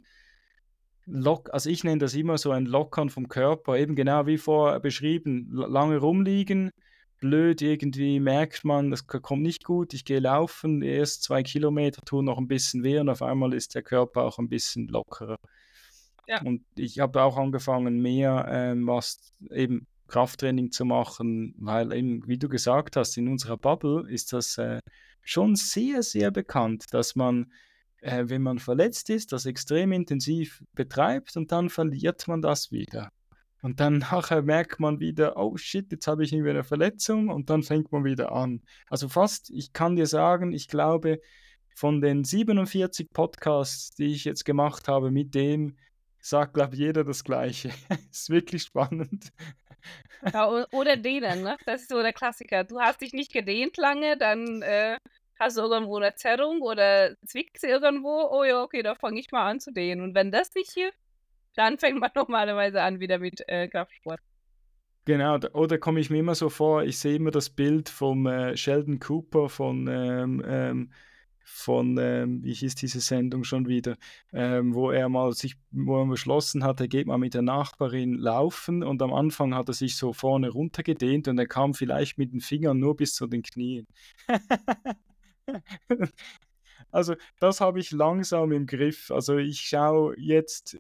Lock, also ich nenne das immer so ein Lockern vom Körper, eben genau wie vorher beschrieben, lange rumliegen, blöd irgendwie merkt man, das kommt nicht gut, ich gehe laufen, erst zwei Kilometer tun noch ein bisschen weh und auf einmal ist der Körper auch ein bisschen lockerer. Ja. Und ich habe auch angefangen, mehr ähm, was eben Krafttraining zu machen, weil eben, wie du gesagt hast, in unserer Bubble ist das äh, schon sehr, sehr bekannt, dass man äh, wenn man verletzt ist, das extrem intensiv betreibt und dann verliert man das wieder. Und dann nachher merkt man wieder, oh shit, jetzt habe ich irgendwie eine Verletzung und dann fängt man wieder an. Also fast, ich kann dir sagen, ich glaube, von den 47 Podcasts, die ich jetzt gemacht habe mit dem, sagt, glaube ich, jeder das Gleiche. ist wirklich spannend. Ja, oder denen, ne? Das ist so der Klassiker. Du hast dich nicht gedehnt lange, dann äh, hast du irgendwo eine Zerrung oder zwickt sie irgendwo, oh ja, okay, da fange ich mal an zu dehnen. Und wenn das nicht hilft, dann fängt man normalerweise an wieder mit äh, Kraftsport. Genau, oder komme ich mir immer so vor, ich sehe immer das Bild vom äh, Sheldon Cooper von, ähm, ähm, von ähm, wie hieß diese Sendung schon wieder, ähm, wo er mal sich, wo er beschlossen hat, er geht mal mit der Nachbarin laufen und am Anfang hat er sich so vorne runtergedehnt und er kam vielleicht mit den Fingern nur bis zu den Knien. also das habe ich langsam im Griff. Also ich schaue jetzt,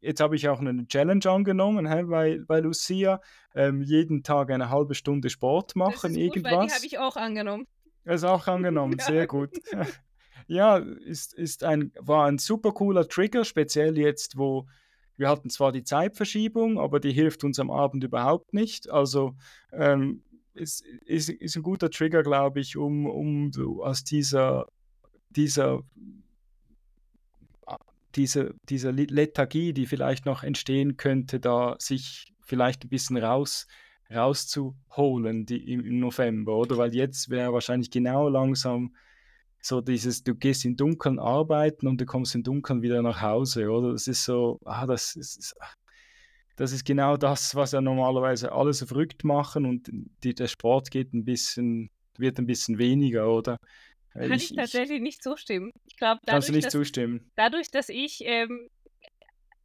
jetzt habe ich auch eine Challenge angenommen hä, bei, bei Lucia, ähm, jeden Tag eine halbe Stunde Sport machen, gut, irgendwas. die habe ich auch angenommen. Ist auch angenommen, sehr gut. ja, ist, ist ein, war ein super cooler Trigger, speziell jetzt, wo wir hatten zwar die Zeitverschiebung, aber die hilft uns am Abend überhaupt nicht. Also ähm, ist, ist, ist ein guter Trigger, glaube ich, um, um aus dieser, dieser, diese, dieser Lethargie, die vielleicht noch entstehen könnte, da sich vielleicht ein bisschen raus, rauszuholen die, im November, oder? Weil jetzt wäre wahrscheinlich genau langsam so dieses, du gehst im Dunkeln arbeiten und du kommst im Dunkeln wieder nach Hause, oder? Das ist so, ah, das ist, das ist genau das, was ja normalerweise alles verrückt machen und die, der Sport geht ein bisschen, wird ein bisschen weniger, oder? Kann ich, ich tatsächlich nicht zustimmen. Ich glaube, kannst du nicht dass, zustimmen. Dadurch, dass ich ähm,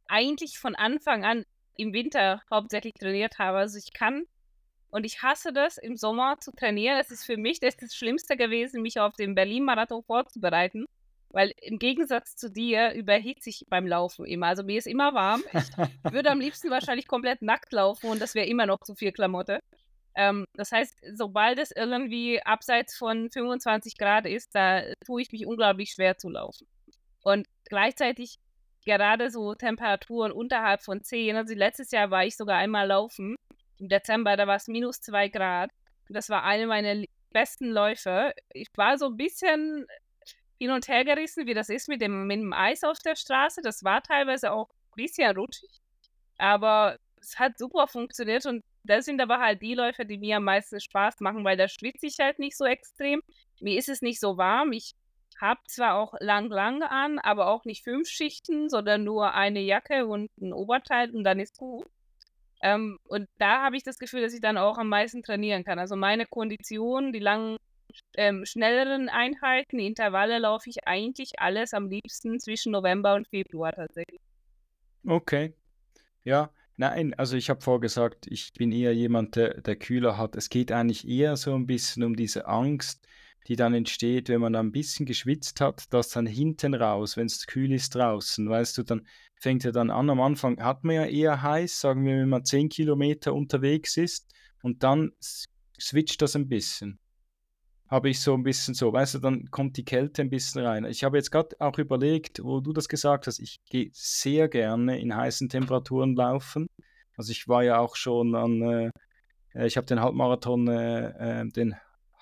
eigentlich von Anfang an im Winter hauptsächlich trainiert habe, also ich kann und ich hasse das, im Sommer zu trainieren. Das ist für mich das, das Schlimmste gewesen, mich auf den Berlin-Marathon vorzubereiten. Weil im Gegensatz zu dir überhitze ich beim Laufen immer. Also mir ist immer warm. Ich würde am liebsten wahrscheinlich komplett nackt laufen und das wäre immer noch zu viel Klamotte. Ähm, das heißt, sobald es irgendwie abseits von 25 Grad ist, da tue ich mich unglaublich schwer zu laufen. Und gleichzeitig gerade so Temperaturen unterhalb von 10. Also letztes Jahr war ich sogar einmal laufen im Dezember, da war es minus zwei Grad. Das war eine meiner besten Läufe. Ich war so ein bisschen hin und her gerissen, wie das ist mit dem, mit dem Eis auf der Straße. Das war teilweise auch ein bisschen rutschig. Aber es hat super funktioniert und das sind aber halt die Läufe, die mir am meisten Spaß machen, weil da schwitze ich halt nicht so extrem. Mir ist es nicht so warm. Ich habe zwar auch lang, lang an, aber auch nicht fünf Schichten, sondern nur eine Jacke und ein Oberteil und dann ist gut. Ähm, und da habe ich das Gefühl, dass ich dann auch am meisten trainieren kann. Also meine Kondition, die langen, ähm, schnelleren Einheiten, die Intervalle laufe ich eigentlich alles am liebsten zwischen November und Februar tatsächlich. Okay. Ja, nein, also ich habe vorgesagt, ich bin eher jemand, der, der kühler hat. Es geht eigentlich eher so ein bisschen um diese Angst, die dann entsteht, wenn man ein bisschen geschwitzt hat, dass dann hinten raus, wenn es kühl ist draußen, weißt du, dann fängt er dann an. Am Anfang hat man ja eher heiß, sagen wir, wenn man 10 Kilometer unterwegs ist und dann switcht das ein bisschen. Habe ich so ein bisschen so, weißt du, dann kommt die Kälte ein bisschen rein. Ich habe jetzt gerade auch überlegt, wo du das gesagt hast, ich gehe sehr gerne in heißen Temperaturen laufen. Also ich war ja auch schon an, äh, ich habe den Halbmarathon, äh, äh den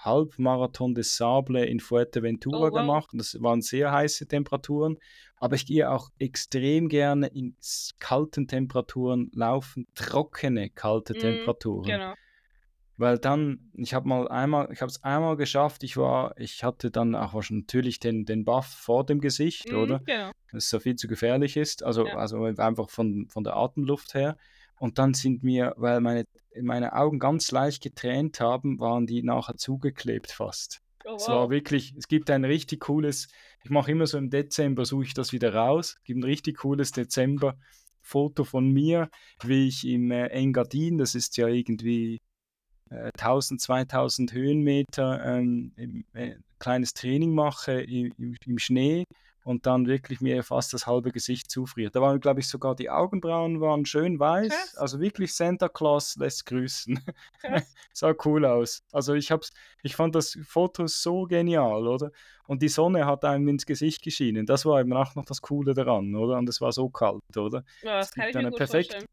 Halbmarathon des Sable in Fuerteventura oh, wow. gemacht. Das waren sehr heiße Temperaturen. Aber ich gehe auch extrem gerne in kalten Temperaturen laufen, trockene, kalte mm, Temperaturen. Genau. Weil dann, ich habe mal einmal, ich habe es einmal geschafft, ich war, ich hatte dann auch schon natürlich den, den Buff vor dem Gesicht, mm, oder? Genau. Das so viel zu gefährlich ist, also, ja. also einfach von, von der Atemluft her. Und dann sind mir, weil meine, meine Augen ganz leicht getränt haben, waren die nachher zugeklebt fast. Oh, wow. Es war wirklich, es gibt ein richtig cooles, ich mache immer so im Dezember, suche ich das wieder raus, es gibt ein richtig cooles Dezember-Foto von mir, wie ich im äh, Engadin, das ist ja irgendwie äh, 1000, 2000 Höhenmeter, ähm, im, äh, kleines Training mache im, im Schnee und dann wirklich mir fast das halbe Gesicht zufriert. Da waren, glaube ich, sogar die Augenbrauen waren schön weiß. Krass. Also wirklich Santa Claus lässt grüßen. Sah cool aus. Also ich hab's, ich fand das Foto so genial, oder? Und die Sonne hat einem ins Gesicht geschienen. Das war eben auch noch das Coole daran, oder? Und es war so kalt, oder? Ja, das kann ich mir gut perfekt, vorstellen.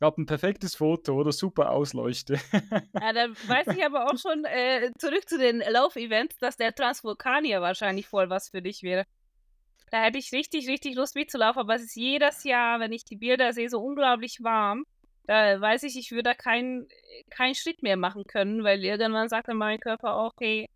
Gab ein perfektes Foto, oder? Super Ausleuchte. ja, dann weiß ich aber auch schon, äh, zurück zu den Laufevents, dass der Transvulkanier wahrscheinlich voll was für dich wäre. Da hätte ich richtig, richtig Lust mitzulaufen, aber es ist jedes Jahr, wenn ich die Bilder sehe, so unglaublich warm. Da weiß ich, ich würde da keinen kein Schritt mehr machen können, weil irgendwann sagt dann mein Körper auch, hey,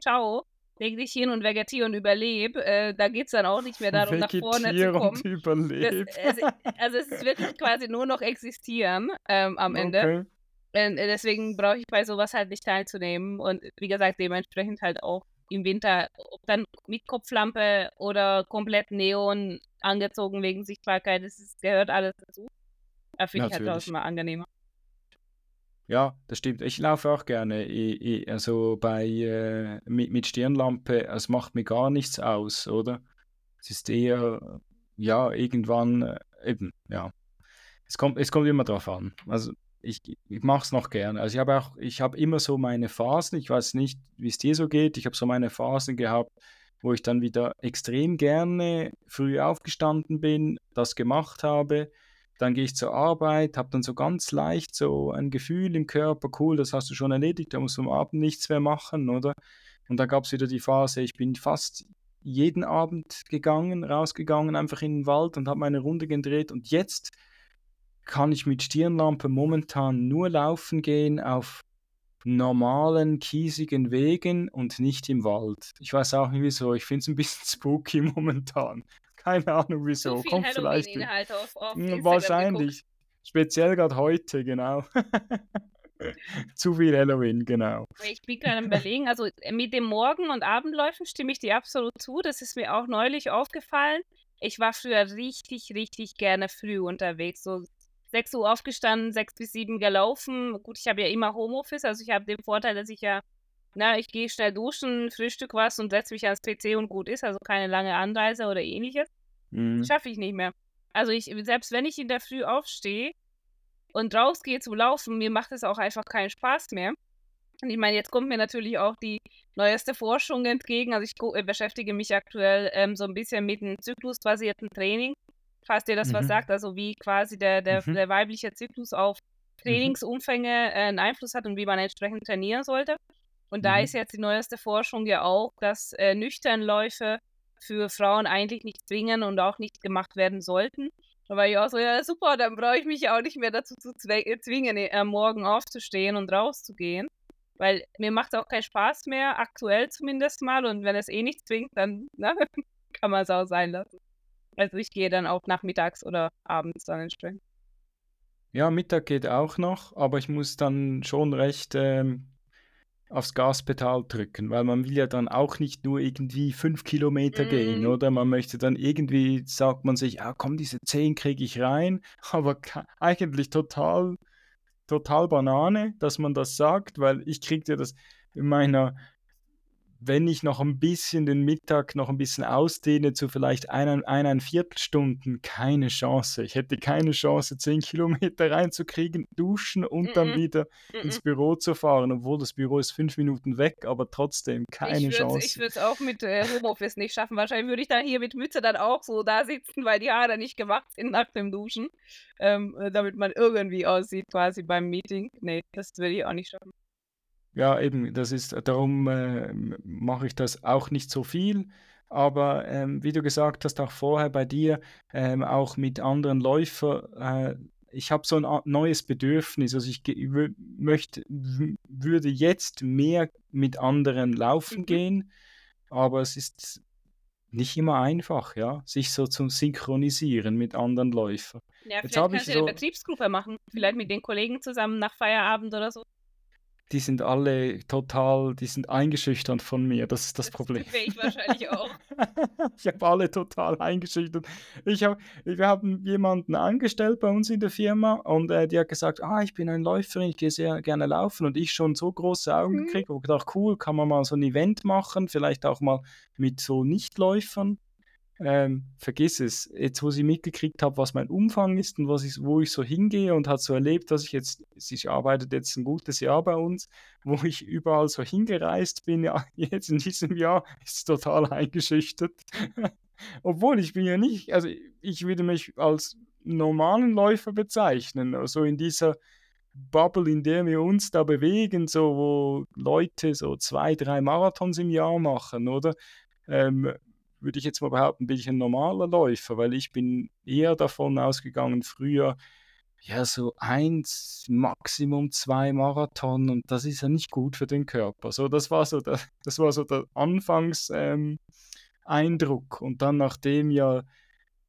ciao, leg dich hin und vegetier und überleb. Äh, da geht es dann auch nicht mehr darum, nach vorne zu kommen. Und überleb. Das, also, also, es ist wirklich quasi nur noch existieren ähm, am Ende. Okay. Und äh, deswegen brauche ich bei sowas halt nicht teilzunehmen und wie gesagt, dementsprechend halt auch im Winter, ob dann mit Kopflampe oder komplett Neon angezogen wegen Sichtbarkeit, das ist, gehört alles dazu. Da finde ich halt tausendmal angenehmer. Ja, das stimmt. Ich laufe auch gerne. Ich, ich, also bei äh, mit, mit Stirnlampe, es macht mir gar nichts aus, oder? Es ist eher, ja, irgendwann äh, eben, ja. Es kommt, es kommt immer drauf an. Also ich, ich mache es noch gerne. Also ich habe auch, ich habe immer so meine Phasen. Ich weiß nicht, wie es dir so geht. Ich habe so meine Phasen gehabt, wo ich dann wieder extrem gerne früh aufgestanden bin, das gemacht habe, dann gehe ich zur Arbeit, habe dann so ganz leicht so ein Gefühl im Körper, cool, das hast du schon erledigt, da musst du am Abend nichts mehr machen, oder? Und dann gab es wieder die Phase, ich bin fast jeden Abend gegangen, rausgegangen, einfach in den Wald und habe meine Runde gedreht. Und jetzt kann ich mit Stirnlampe momentan nur laufen gehen auf normalen, kiesigen Wegen und nicht im Wald. Ich weiß auch nicht wieso. Ich finde es ein bisschen spooky momentan. Keine Ahnung wieso. Viel Kommt vielleicht. Auf, auf Hm, Wahrscheinlich. Speziell gerade heute, genau. Zu viel Halloween, genau. Ich bin gerade am überlegen, also äh, mit dem Morgen- und Abendläufen stimme ich dir absolut zu. Das ist mir auch neulich aufgefallen. Ich war früher richtig, richtig gerne früh unterwegs. So 6 Uhr aufgestanden, 6 bis 7 gelaufen. Gut, ich habe ja immer Homeoffice, also ich habe den Vorteil, dass ich ja, na, ich gehe schnell duschen, frühstück was und setze mich ans PC und gut ist, also keine lange Anreise oder ähnliches. Mhm. Schaffe ich nicht mehr. Also ich, selbst wenn ich in der Früh aufstehe und rausgehe zum Laufen, mir macht es auch einfach keinen Spaß mehr. Und ich meine, jetzt kommt mir natürlich auch die neueste Forschung entgegen. Also ich äh, beschäftige mich aktuell ähm, so ein bisschen mit einem zyklusbasierten Training, falls dir das was Mhm. sagt, also wie quasi der, der, Mhm. der weibliche Zyklus auf Trainingsumfänge äh, einen Einfluss hat und wie man entsprechend trainieren sollte. Und da Mhm. ist jetzt die neueste Forschung ja auch, dass äh, Nüchternläufe für Frauen eigentlich nicht zwingen und auch nicht gemacht werden sollten. Da war ich auch so, ja super, dann brauche ich mich ja auch nicht mehr dazu zu äh, zwingen, äh, morgen aufzustehen und rauszugehen. Weil mir macht es auch keinen Spaß mehr, aktuell zumindest mal. Und wenn es eh nicht zwingt, dann ne, kann man es auch sein lassen. Also ich gehe dann auch nachmittags oder abends dann entsprechend. Ja, Mittag geht auch noch, aber ich muss dann schon recht ähm, aufs Gaspedal drücken, weil man will ja dann auch nicht nur irgendwie fünf Kilometer gehen, Mhm. oder? Man möchte dann irgendwie, sagt man sich, ah komm, diese zehn kriege ich rein, aber eigentlich total, total Banane, dass man das sagt, weil ich kriege ja das in meiner, wenn ich noch ein bisschen den Mittag noch ein bisschen ausdehne zu vielleicht einer, eineinviertel Stunden, keine Chance. Ich hätte keine Chance, zehn Kilometer reinzukriegen, duschen und dann Mhm. wieder Mhm. ins Büro zu fahren, obwohl das Büro ist fünf Minuten weg, aber trotzdem keine Ich würde es Chance. ich würd's auch mit äh, Homeoffice nicht schaffen. Wahrscheinlich würde ich dann hier mit Mütze dann auch so da sitzen, weil die Haare nicht gemacht sind nach dem Duschen. Ähm, äh, damit man irgendwie aussieht quasi beim Meeting. Nee, das würde ich auch nicht schaffen. Ja, eben, das ist, darum äh, mache ich das auch nicht so viel. Aber ähm, wie du gesagt hast, auch vorher bei dir, ähm, auch mit anderen Läufern, äh, ich habe so ein neues Bedürfnis. Also ich möchte, würde jetzt mehr mit anderen laufen Mhm. gehen, aber es ist nicht immer einfach, ja, sich so zu synchronisieren mit anderen Läufern. Ja, Jetzt vielleicht habe ich kannst du ja eine so, Betriebsgruppe machen. Vielleicht mit den Kollegen zusammen nach Feierabend oder so. Die sind alle total, die sind eingeschüchtert von mir, das ist das Das Problem. ich wahrscheinlich auch. Ich habe alle total eingeschüchtert. Ich hab, wir haben jemanden angestellt bei uns in der Firma und äh, die hat gesagt, ah, ich bin eine Läuferin, ich gehe sehr gerne laufen und ich schon so große Augen Mhm. gekriegt und gedacht, cool, kann man mal so ein Event machen, vielleicht auch mal mit so Nichtläufern. Ähm, vergiss es. Jetzt, wo sie mitgekriegt hat, was mein Umfang ist und was ich, wo ich so hingehe und hat so erlebt, dass ich jetzt, sie arbeitet jetzt ein gutes Jahr bei uns, wo ich überall so hingereist bin, ja, jetzt in diesem Jahr ist total eingeschüchtert. Obwohl ich bin ja nicht, also ich würde mich als normalen Läufer bezeichnen, also in dieser Bubble, in der wir uns da bewegen, so wo Leute so zwei, drei Marathons im Jahr machen, oder? Ähm, würde ich jetzt mal behaupten, bin ich ein normaler Läufer, weil ich bin eher davon ausgegangen, früher, ja, so eins, Maximum zwei Marathon und das ist ja nicht gut für den Körper. So, das war so der, das war so der Anfangs, ähm. Und dann, nachdem ja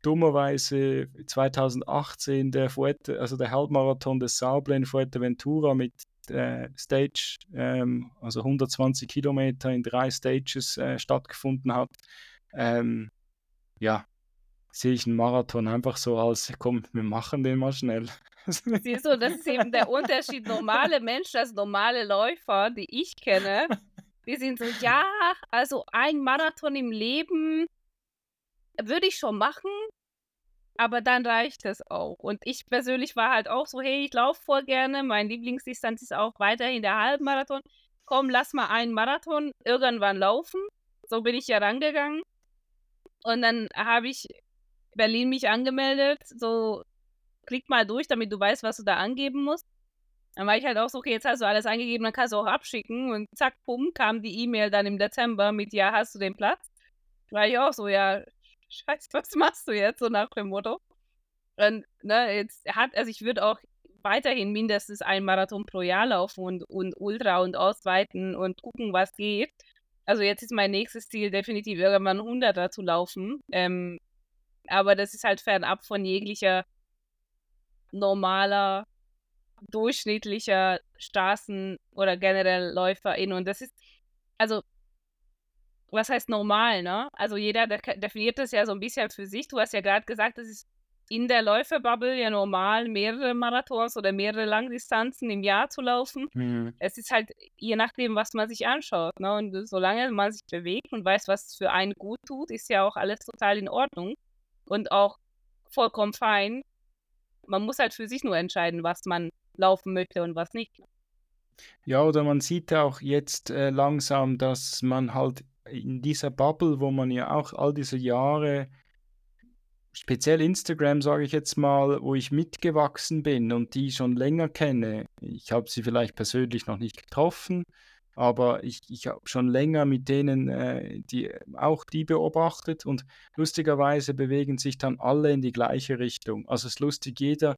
dummerweise 2018 der Fuerte, also der Halbmarathon des Sauble in Fuerteventura mit äh, Stage, ähm, also 120 Kilometer in drei Stages äh, stattgefunden hat, ähm, ja, sehe ich einen Marathon einfach so als, komm, wir machen den mal schnell. Siehst du, das ist eben der Unterschied. Normale Menschen, also normale Läufer, die ich kenne, die sind so, ja, also ein Marathon im Leben würde ich schon machen, aber dann reicht es auch. Und ich persönlich war halt auch so, hey, ich laufe voll gerne, mein Lieblingsdistanz ist auch weiterhin der Halbmarathon. Komm, lass mal einen Marathon irgendwann laufen. So bin ich ja rangegangen. Und dann habe ich Berlin mich angemeldet, so klick mal durch, damit du weißt, was du da angeben musst. Dann war ich halt auch so, okay, jetzt hast du alles eingegeben, dann kannst du auch abschicken. Und zack, bumm, kam die E-Mail dann im Dezember mit, ja, hast du den Platz? War ich auch so, ja, scheiße, was machst du jetzt? So nach dem Motto. Und, ne, jetzt hat, also ich würde auch weiterhin mindestens einen Marathon pro Jahr laufen und, und Ultra und ausweiten und gucken, was geht. Also jetzt ist mein nächstes Ziel definitiv irgendwann 100er zu laufen. Ähm, aber das ist halt fernab von jeglicher normaler, durchschnittlicher Straßen- oder generell Läuferin. Und das ist, also, was heißt normal, ne? Also jeder definiert das ja so ein bisschen für sich. Du hast ja gerade gesagt, das ist in der Läuferbubble ja normal, mehrere Marathons oder mehrere Langdistanzen im Jahr zu laufen. Mhm. Es ist halt je nachdem, was man sich anschaut. Ne? Und solange man sich bewegt und weiß, was für einen gut tut, ist ja auch alles total in Ordnung und auch vollkommen fein. Man muss halt für sich nur entscheiden, was man laufen möchte und was nicht. Ja, oder man sieht auch jetzt äh, langsam, dass man halt in dieser Bubble, wo man ja auch all diese Jahre speziell Instagram, sage ich jetzt mal, wo ich mitgewachsen bin und die schon länger kenne. Ich habe sie vielleicht persönlich noch nicht getroffen, aber ich, ich habe schon länger mit denen, äh, die auch die beobachtet und lustigerweise bewegen sich dann alle in die gleiche Richtung. Also es ist lustig, jeder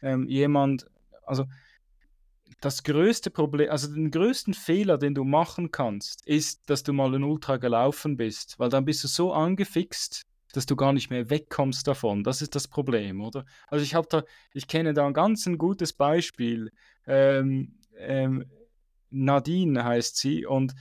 ähm, jemand, also das größte Problem, also den größten Fehler, den du machen kannst, ist, dass du mal ein Ultra gelaufen bist, weil dann bist du so angefixt, dass du gar nicht mehr wegkommst davon. Das ist das Problem, oder? Also ich habe da, ich kenne da ein ganz ein gutes Beispiel. Ähm, ähm, Nadine heißt sie und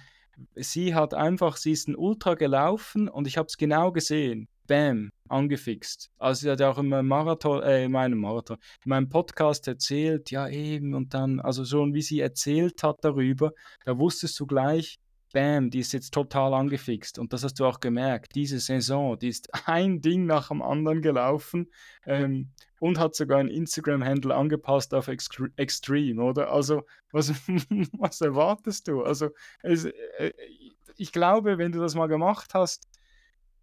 sie hat einfach, sie ist ein Ultra gelaufen und ich habe es genau gesehen. Bam, angefixt. Also sie hat ja auch in meinem Marathon, äh, in meinem Marathon, in meinem Podcast erzählt, ja eben, und dann, also schon wie sie erzählt hat darüber, da wusstest du gleich, bam, die ist jetzt total angefixt. Und das hast du auch gemerkt. Diese Saison, die ist ein Ding nach dem anderen gelaufen ähm, und hat sogar ein Instagram-Handle angepasst auf Extreme, oder? Also, was, was erwartest du? Also, es, äh, ich glaube, wenn du das mal gemacht hast,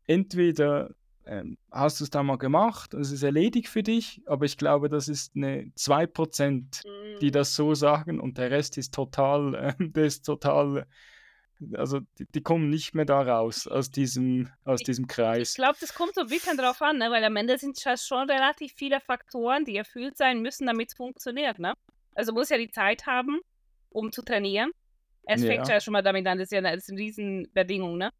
entweder ähm, hast du es da mal gemacht, es ist erledigt für dich, aber ich glaube, das ist eine 2%, die mhm. das so sagen und der Rest ist total, äh, der ist total also die, die, kommen nicht mehr da raus aus diesem, aus diesem Kreis. Ich glaube, das kommt so ein bisschen drauf an, ne? weil am Ende sind es schon relativ viele Faktoren, die erfüllt sein müssen, damit es funktioniert. Ne? Also muss ja die Zeit haben, um zu trainieren. Es ja. fängt ja schon mal damit an, das ist ja eine, ist eine Riesenbedingung. Ne?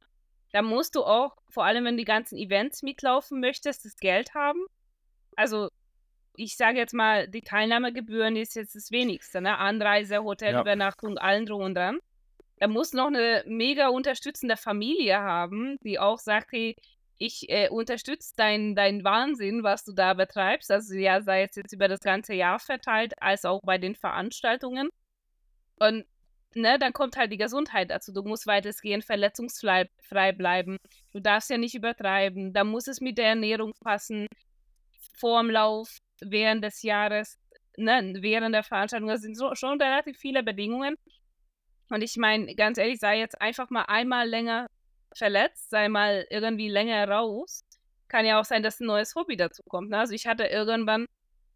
Da musst du auch, vor allem wenn du die ganzen Events mitlaufen möchtest, das Geld haben. Also ich sage jetzt mal, die Teilnahmegebühren ist jetzt das Wenigste. Ne? Anreise, Hotelübernachtung, ja. allen drum und dran er muss noch eine mega unterstützende Familie haben, die auch sagt, hey, ich äh, unterstütze deinen dein Wahnsinn, was du da betreibst. Also ja, sei es jetzt über das ganze Jahr verteilt, als auch bei den Veranstaltungen. Und ne, dann kommt halt die Gesundheit dazu. Du musst weitestgehend verletzungsfrei bleiben. Du darfst ja nicht übertreiben. Da muss es mit der Ernährung passen. Vorm Lauf, während des Jahres, ne, während der Veranstaltung. Das sind so, schon relativ viele Bedingungen. Und ich meine, ganz ehrlich, sei jetzt einfach mal einmal länger verletzt, sei mal irgendwie länger raus. Kann ja auch sein, dass ein neues Hobby dazu kommt. Ne? Also ich hatte irgendwann,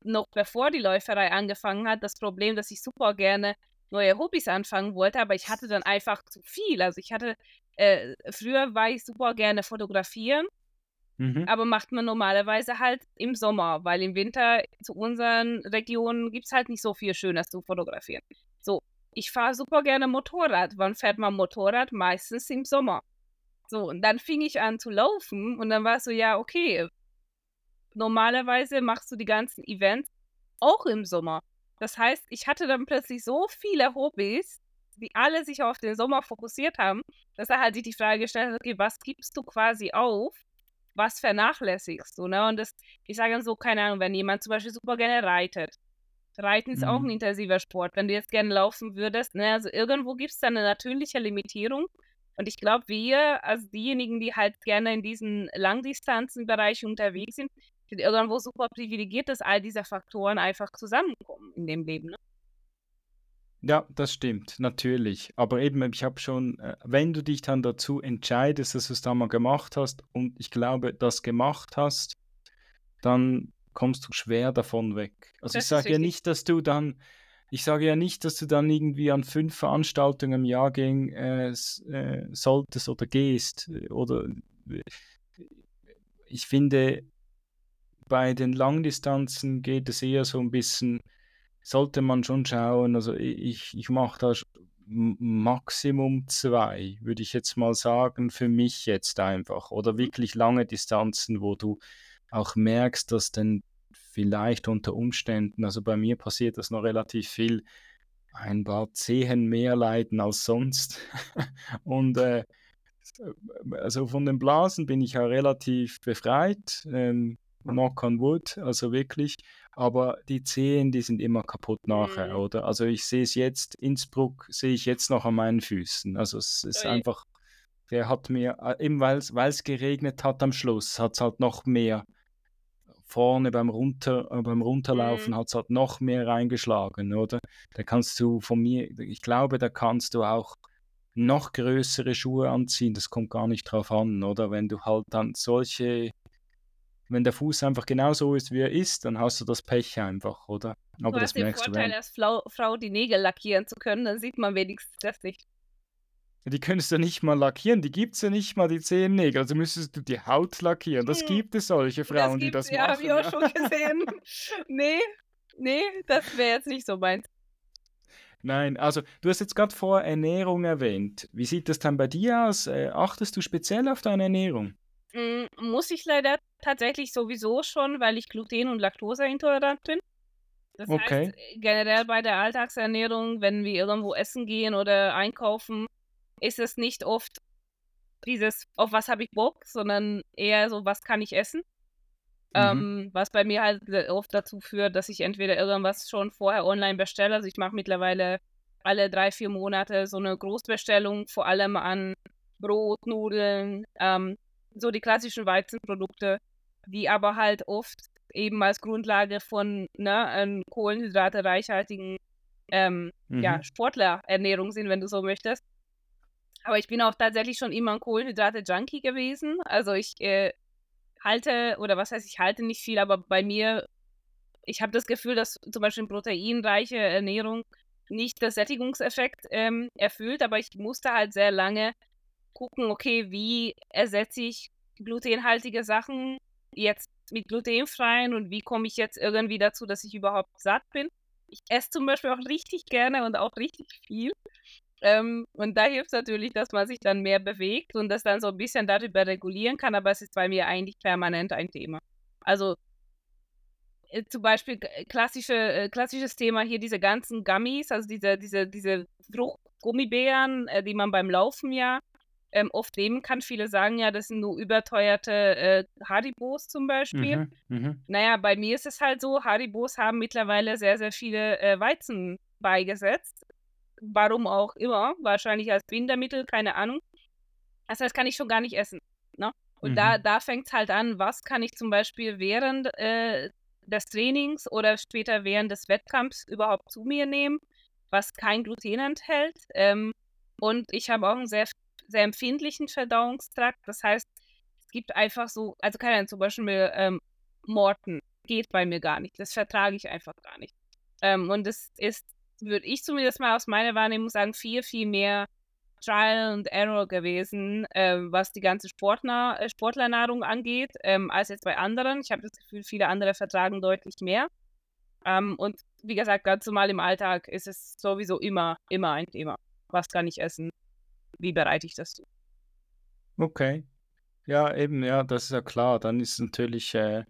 noch bevor die Läuferei angefangen hat, das Problem, dass ich super gerne neue Hobbys anfangen wollte, aber ich hatte dann einfach zu viel. Also ich hatte, äh, früher war ich super gerne fotografieren, mhm. aber macht man normalerweise halt im Sommer, weil im Winter zu unseren Regionen gibt es halt nicht so viel Schönes zu fotografieren. So, ich fahre super gerne Motorrad. Wann fährt man Motorrad? Meistens im Sommer. So, und dann fing ich an zu laufen und dann war es so, ja, okay, normalerweise machst du die ganzen Events auch im Sommer. Das heißt, ich hatte dann plötzlich so viele Hobbys, die alle sich auf den Sommer fokussiert haben, dass er halt sich die Frage gestellt hat, okay, was gibst du quasi auf? Was vernachlässigst du? Ne? Und das, ich sage dann so, keine Ahnung, wenn jemand zum Beispiel super gerne reitet, Reiten ist mhm. auch ein intensiver Sport. Wenn du jetzt gerne laufen würdest, ne, also irgendwo gibt es da eine natürliche Limitierung. Und ich glaube, wir, also diejenigen, die halt gerne in diesen Langdistanzenbereich unterwegs sind, sind irgendwo super privilegiert, dass all diese Faktoren einfach zusammenkommen in dem Leben. Ne? Ja, das stimmt, natürlich. Aber eben, ich habe schon, äh, wenn du dich dann dazu entscheidest, dass du es da mal gemacht hast und ich glaube, das gemacht hast, dann kommst du schwer davon weg. Also das ich sage ja nicht, dass du dann, ich sage ja nicht, dass du dann irgendwie an fünf Veranstaltungen im Jahr gehen äh, äh, solltest oder gehst. Oder ich finde, bei den Langdistanzen geht es eher so ein bisschen, sollte man schon schauen. Also ich, ich mache da Maximum zwei, würde ich jetzt mal sagen, für mich jetzt einfach. Oder wirklich lange Distanzen, wo du auch merkst, dass dann vielleicht unter Umständen, also bei mir passiert das noch relativ viel, ein paar Zehen mehr leiden als sonst. Und äh, also von den Blasen bin ich ja relativ befreit. Ähm, knock on wood, also wirklich. Aber die Zehen, die sind immer kaputt nachher, mhm. oder? Also ich sehe es jetzt, Innsbruck sehe ich jetzt noch an meinen Füßen. Also es ist Ui. einfach, der hat mir, eben weil es geregnet hat am Schluss, hat es halt noch mehr vorne beim, Runter, äh, beim Runterlaufen mhm. hat es halt noch mehr reingeschlagen, oder? Da kannst du von mir, ich glaube, da kannst du auch noch größere Schuhe anziehen, das kommt gar nicht drauf an, oder? Wenn du halt dann solche wenn der Fuß einfach genau so ist, wie er ist, dann hast du das Pech einfach, oder? Aber du das hast merkst den Vorteil, du. als Frau, Frau die Nägel lackieren zu können, dann sieht man wenigstens das nicht. Die könntest du nicht mal lackieren, die gibt es ja nicht mal, die Zehennägel. Also müsstest du die Haut lackieren. Das hm. gibt es solche Frauen, das die das ja, machen. Ja, habe ich auch schon gesehen. nee, nee, das wäre jetzt nicht so meins. Nein, also du hast jetzt gerade vor Ernährung erwähnt. Wie sieht das dann bei dir aus? Äh, achtest du speziell auf deine Ernährung? Mm, muss ich leider tatsächlich sowieso schon, weil ich gluten- und laktoseintolerant bin. Das okay. heißt, generell bei der Alltagsernährung, wenn wir irgendwo essen gehen oder einkaufen, ist es nicht oft dieses, auf was habe ich Bock, sondern eher so, was kann ich essen. Mhm. Ähm, was bei mir halt oft dazu führt, dass ich entweder irgendwas schon vorher online bestelle. Also ich mache mittlerweile alle drei, vier Monate so eine Großbestellung, vor allem an Brot, Nudeln, ähm, so die klassischen Weizenprodukte, die aber halt oft eben als Grundlage von ne, Kohlenhydrate reichhaltigen ähm, mhm. ja, Sportlerernährung sind, wenn du so möchtest. Aber ich bin auch tatsächlich schon immer ein Kohlenhydrate-Junkie gewesen. Also ich äh, halte, oder was heißt, ich halte nicht viel, aber bei mir, ich habe das Gefühl, dass zum Beispiel proteinreiche Ernährung nicht das Sättigungseffekt ähm, erfüllt, aber ich musste halt sehr lange gucken, okay, wie ersetze ich glutenhaltige Sachen jetzt mit glutenfreien und wie komme ich jetzt irgendwie dazu, dass ich überhaupt satt bin. Ich esse zum Beispiel auch richtig gerne und auch richtig viel. Ähm, und da hilft es natürlich, dass man sich dann mehr bewegt und das dann so ein bisschen darüber regulieren kann, aber es ist bei mir eigentlich permanent ein Thema. Also äh, zum Beispiel klassische, äh, klassisches Thema hier, diese ganzen Gummies, also diese, diese, diese Fruchtgummibären, äh, die man beim Laufen ja ähm, oft nehmen kann. Viele sagen ja, das sind nur überteuerte äh, Haribos zum Beispiel. Mhm, mh. Naja, bei mir ist es halt so, Haribos haben mittlerweile sehr, sehr viele äh, Weizen beigesetzt. Warum auch immer. Wahrscheinlich als Bindermittel, keine Ahnung. Das heißt, kann ich schon gar nicht essen. Ne? Und mhm. da, da fängt es halt an, was kann ich zum Beispiel während äh, des Trainings oder später während des Wettkampfs überhaupt zu mir nehmen, was kein Gluten enthält. Ähm, und ich habe auch ein sehr sehr empfindlichen Verdauungstrakt. Das heißt, es gibt einfach so, also keine Ahnung, zum Beispiel ähm, Morten geht bei mir gar nicht. Das vertrage ich einfach gar nicht. Ähm, und es ist, würde ich zumindest mal aus meiner Wahrnehmung sagen, viel, viel mehr Trial and Error gewesen, äh, was die ganze Sportler, äh, Sportlernahrung angeht, ähm, als jetzt bei anderen. Ich habe das Gefühl, viele andere vertragen deutlich mehr. Ähm, und wie gesagt, ganz normal im Alltag ist es sowieso immer, immer ein Thema. Was kann ich essen? wie bereite ich das zu? Okay. Ja, eben, ja, das ist ja klar. Dann ist natürlich, äh,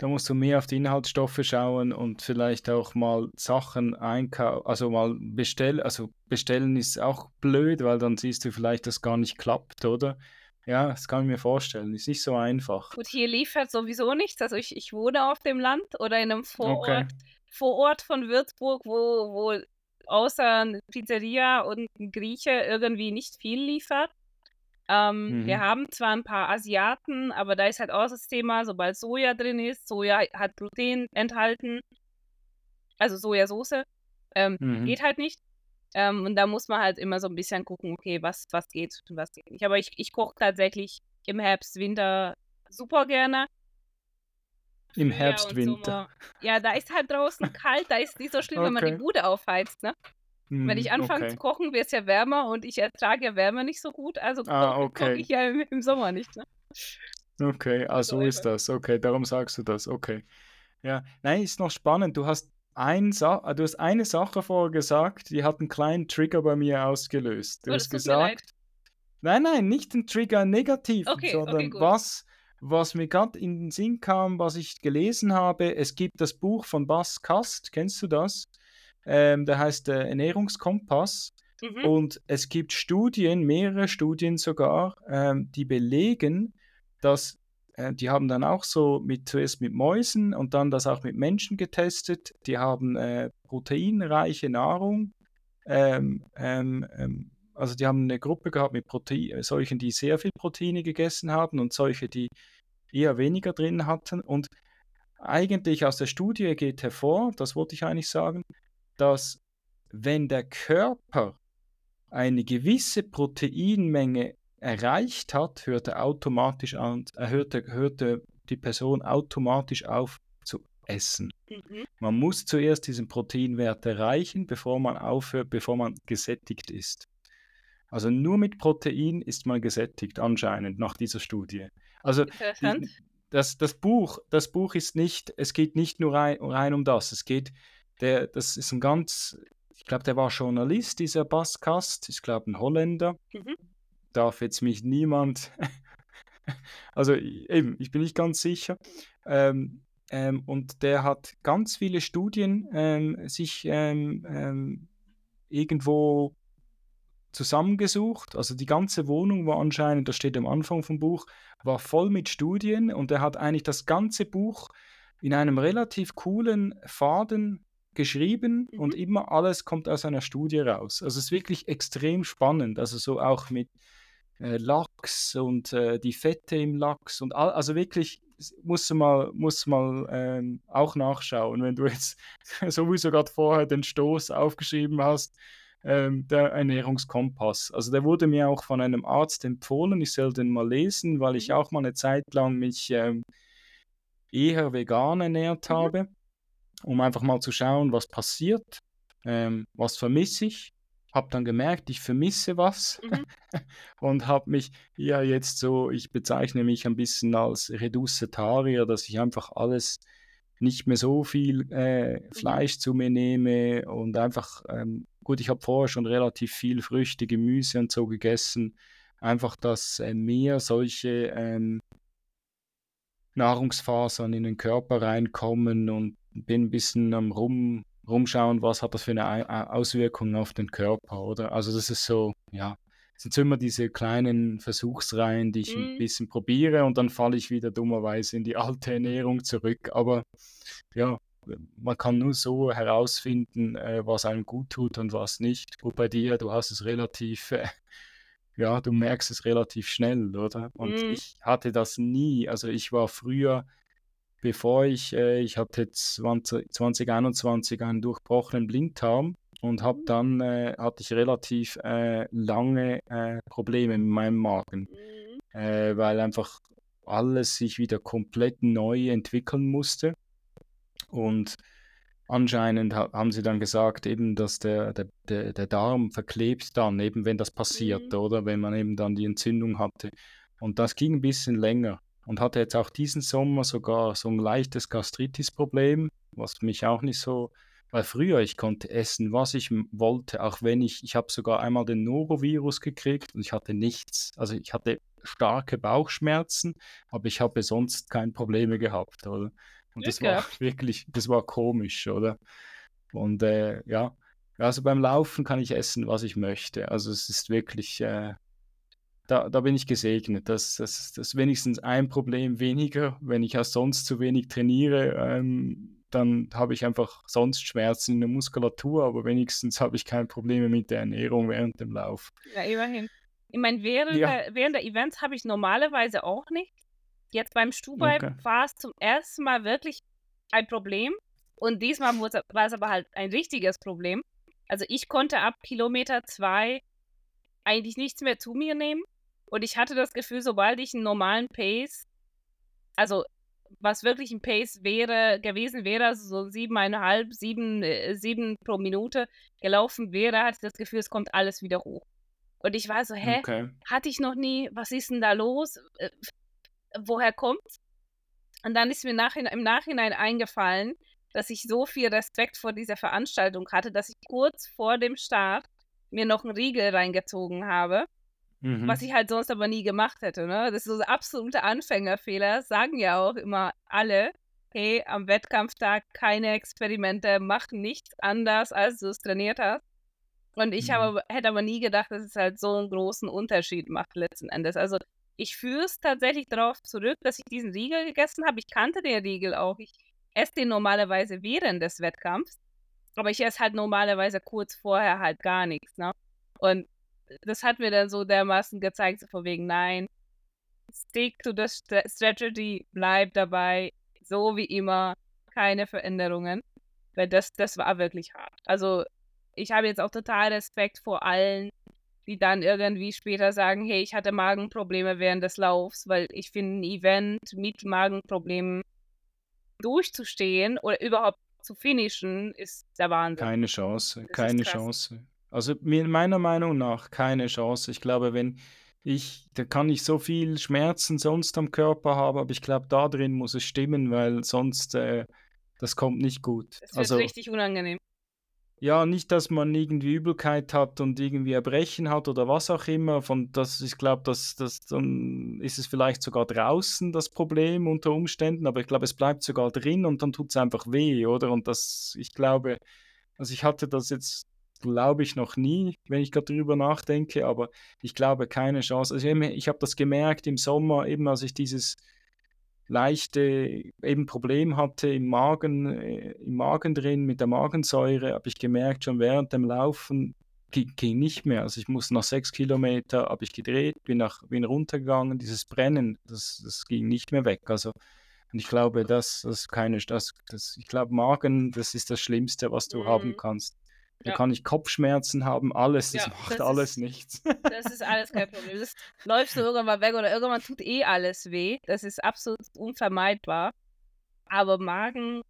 da musst du mehr auf die Inhaltsstoffe schauen und vielleicht auch mal Sachen einkaufen, also mal bestellen. Also bestellen ist auch blöd, weil dann siehst du vielleicht, dass gar nicht klappt, oder? Ja, das kann ich mir vorstellen. Ist nicht so einfach. Gut, hier liefert sowieso nichts. Also ich, ich wohne auf dem Land oder in einem Vorort, okay. Vorort von Würzburg, wo, wo außer Pizzeria und ein Grieche irgendwie nicht viel liefert. Ähm, mhm. Wir haben zwar ein paar Asiaten, aber da ist halt auch das Thema, sobald Soja drin ist, Soja hat Gluten enthalten, also Sojasauce, ähm, mhm. geht halt nicht. Ähm, und da muss man halt immer so ein bisschen gucken, okay, was, was geht und was geht nicht. Aber ich, ich koche tatsächlich im Herbst, Winter super gerne. Im Herbst, Winter. Ja, da ist halt draußen kalt, da ist nicht so schlimm, okay. wenn man die Bude aufheizt, ne? Hm, wenn ich anfange okay. zu kochen, wird es ja wärmer und ich ertrage ja Wärme nicht so gut, also ah, okay. koche ich ja im, im, Sommer nicht, ne? Okay, ah, so, so ist das. Okay, darum sagst du das. Okay. Ja, nein, ist noch spannend. Du hast ein Sa du hast eine Sache vorher gesagt, die hat einen kleinen Trigger bei mir ausgelöst. Du oh, hast gesagt, nein, nein, nicht ein Trigger negativ, okay, sondern okay, was, was mir gerade in den Sinn kam, was ich gelesen habe. Es gibt das Buch von Bas Kast, kennst du das? Ähm, der heißt äh, Ernährungskompass. Mhm. Und es gibt Studien, mehrere Studien sogar, ähm, die belegen, dass äh, die haben dann auch so mit, zuerst mit Mäusen und dann das auch mit Menschen getestet. Die haben äh, proteinreiche Nahrung. Ähm, ähm, ähm also die haben eine Gruppe gehabt mit Protein, solchen, die sehr viel Proteine gegessen haben und solche, die eher weniger drin hatten. Und eigentlich aus der Studie geht hervor, das wollte ich eigentlich sagen, dass wenn der Körper eine gewisse Proteinmenge erreicht hat, hört er automatisch an, hörte, hörte die Person automatisch auf zu essen. Mhm. Man muss zuerst diesen Proteinwert erreichen, bevor man aufhört, bevor man gesättigt ist. Also nur mit Protein ist man gesättigt, anscheinend, nach dieser Studie. Also das, das, Buch, das Buch ist nicht, es geht nicht nur rein, rein um das, es geht, der, das ist ein ganz, ich glaube, der war Journalist, dieser Baskast, ich glaube ein Holländer. Mhm darf jetzt mich niemand, also eben, ich bin nicht ganz sicher. Ähm, ähm, und der hat ganz viele Studien ähm, sich ähm, ähm, irgendwo zusammengesucht. Also die ganze Wohnung war anscheinend, das steht am Anfang vom Buch, war voll mit Studien und er hat eigentlich das ganze Buch in einem relativ coolen Faden geschrieben mhm. und immer alles kommt aus einer Studie raus. Also es ist wirklich extrem spannend. Also so auch mit äh, Lachs und äh, die Fette im Lachs und all, also wirklich musst du mal, musst mal ähm, auch nachschauen, wenn du jetzt sowieso gerade vorher den Stoß aufgeschrieben hast, ähm, der Ernährungskompass. Also der wurde mir auch von einem Arzt empfohlen, ich soll den mal lesen, weil ich mhm. auch mal eine Zeit lang mich ähm, eher vegan ernährt mhm. habe, um einfach mal zu schauen, was passiert, ähm, was vermisse ich habe dann gemerkt, ich vermisse was mhm. und habe mich ja jetzt so, ich bezeichne mich ein bisschen als Reducetarier, dass ich einfach alles nicht mehr so viel äh, mhm. Fleisch zu mir nehme und einfach, ähm, gut, ich habe vorher schon relativ viel Früchte, Gemüse und so gegessen, einfach, dass äh, mehr solche ähm, Nahrungsfasern in den Körper reinkommen und bin ein bisschen am Rum rumschauen, was hat das für eine Auswirkung auf den Körper, oder? Also das ist so, ja, es sind immer diese kleinen Versuchsreihen, die ich mm. ein mhm. bisschen probiere und dann falle ich wieder dummerweise in die alte Ernährung zurück. Aber ja, man kann nur so herausfinden, äh, was einem gut tut und was nicht. Und bei dir, du hast es relativ, äh, ja, du merkst es relativ schnell, oder? Und mm. ich hatte das nie. Also ich war früher bevor ich, äh, ich hatte 20, 2021 einen durchbrochenen Blinddarm und habe mhm. dann, äh, hatte ich relativ äh, lange äh, Probleme mit meinem Magen, mhm. äh, weil einfach alles sich wieder komplett neu entwickeln musste. Und anscheinend haben sie dann gesagt, eben, dass der, der, der, der Darm verklebt dann, eben wenn das passiert, mhm. oder wenn man eben dann die Entzündung hatte. Und das ging ein bisschen länger und hatte jetzt auch diesen Sommer sogar so ein leichtes Gastritis-Problem, was mich auch nicht so, weil früher ich konnte essen, was ich wollte, auch wenn ich, ich habe sogar einmal den Norovirus gekriegt und ich hatte nichts. Also ich hatte starke Bauchschmerzen, aber ich habe sonst keine Probleme gehabt, oder? Und das war wirklich, das war komisch, oder? Und äh, ja, also beim Laufen kann ich essen, was ich möchte. Also es ist wirklich, äh, da, da bin ich gesegnet. Das, das, das ist wenigstens ein Problem weniger. Wenn ich auch sonst zu wenig trainiere, ähm, dann habe ich einfach sonst Schmerzen in der Muskulatur, aber wenigstens habe ich keine Probleme mit der Ernährung während dem Lauf. Ja, immerhin. Ich meine, während, ja. der, während der Events habe ich normalerweise auch nicht. Jetzt beim Stubai okay. war es zum ersten Mal wirklich ein Problem. Und diesmal war es aber halt ein richtiges Problem. Also ich konnte ab Kilometer zwei eigentlich nichts mehr zu mir nehmen. Und ich hatte das Gefühl, sobald ich einen normalen Pace, also was wirklich ein Pace wäre, gewesen wäre, also so siebeneinhalb, sieben, äh, sieben pro Minute gelaufen wäre, hatte ich das Gefühl, es kommt alles wieder hoch. Und ich war so, hä, okay. hatte ich noch nie, was ist denn da los? Äh, woher kommt's? Und dann ist mir nachhin, im Nachhinein eingefallen, dass ich so viel Respekt vor dieser Veranstaltung hatte, dass ich kurz vor dem Start mir noch einen Riegel reingezogen habe Mhm. Was ich halt sonst aber nie gemacht hätte. Ne? Das ist so ein absoluter Anfängerfehler. Sagen ja auch immer alle, hey, am Wettkampftag keine Experimente, mach nichts anders, als du es trainiert hast. Und ich mhm. habe, hätte aber nie gedacht, dass es halt so einen großen Unterschied macht letzten Endes. Also ich führe es tatsächlich darauf zurück, dass ich diesen Riegel gegessen habe. Ich kannte den Riegel auch. Ich esse den normalerweise während des Wettkampfs. Aber ich esse halt normalerweise kurz vorher halt gar nichts. Ne? Und das hat mir dann so dermaßen gezeigt, so von wegen, nein, stick to the strategy, bleib dabei, so wie immer, keine Veränderungen. Weil das, das war wirklich hart. Also, ich habe jetzt auch total Respekt vor allen, die dann irgendwie später sagen, hey, ich hatte Magenprobleme während des Laufs, weil ich finde, ein Event mit Magenproblemen durchzustehen oder überhaupt zu finishen, ist der Wahnsinn. Keine Chance, das keine Chance. Also meiner Meinung nach keine Chance. Ich glaube, wenn ich, da kann ich so viel Schmerzen sonst am Körper haben, aber ich glaube, da drin muss es stimmen, weil sonst äh, das kommt nicht gut. Es wird also, richtig unangenehm. Ja, nicht, dass man irgendwie Übelkeit hat und irgendwie Erbrechen hat oder was auch immer. Von das, ich glaube, das, das, dann ist es vielleicht sogar draußen das Problem unter Umständen, aber ich glaube, es bleibt sogar drin und dann tut es einfach weh, oder? Und das, ich glaube, also ich hatte das jetzt glaube ich noch nie, wenn ich gerade drüber nachdenke, aber ich glaube keine Chance. Also ich habe das gemerkt im Sommer, eben als ich dieses leichte eben Problem hatte im Magen, äh, im Magen drin mit der Magensäure, habe ich gemerkt, schon während dem Laufen ging nicht mehr. Also ich musste nach sechs Kilometer, habe ich gedreht, bin, nach, bin runtergegangen, dieses Brennen, das, das ging nicht mehr weg. Also und ich glaube, das, das keine, das, das, ich glaube, Magen, das ist das Schlimmste, was du mhm. haben kannst. Da ja. kann ich Kopfschmerzen haben, alles, das ja, macht das alles ist, nichts. Das ist alles kein Problem. Das läufst du irgendwann weg oder irgendwann tut eh alles weh. Das ist absolut unvermeidbar. Aber Magen.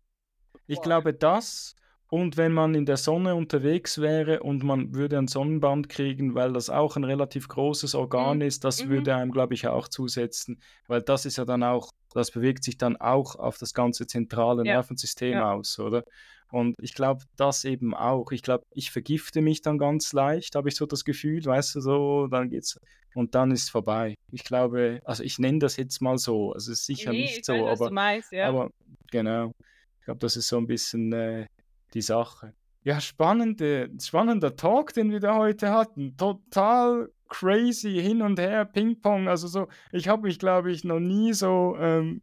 Ich boah. glaube, das und wenn man in der Sonne unterwegs wäre und man würde ein Sonnenband kriegen, weil das auch ein relativ großes Organ mhm. ist, das mhm. würde einem, glaube ich, auch zusetzen, weil das ist ja dann auch, das bewegt sich dann auch auf das ganze zentrale ja. Nervensystem ja. aus, oder? Und ich glaube, das eben auch. Ich glaube, ich vergifte mich dann ganz leicht, habe ich so das Gefühl, weißt du, so, dann geht's und dann ist es vorbei. Ich glaube, also ich nenne das jetzt mal so, also es ist sicher nee, nicht so, weiß, aber, meinst, ja. aber genau. Ich glaube, das ist so ein bisschen äh, die Sache. Ja, spannende, spannender Talk, den wir da heute hatten. Total crazy hin und her, Ping-Pong. Also so, ich habe mich, glaube ich, noch nie so, ähm,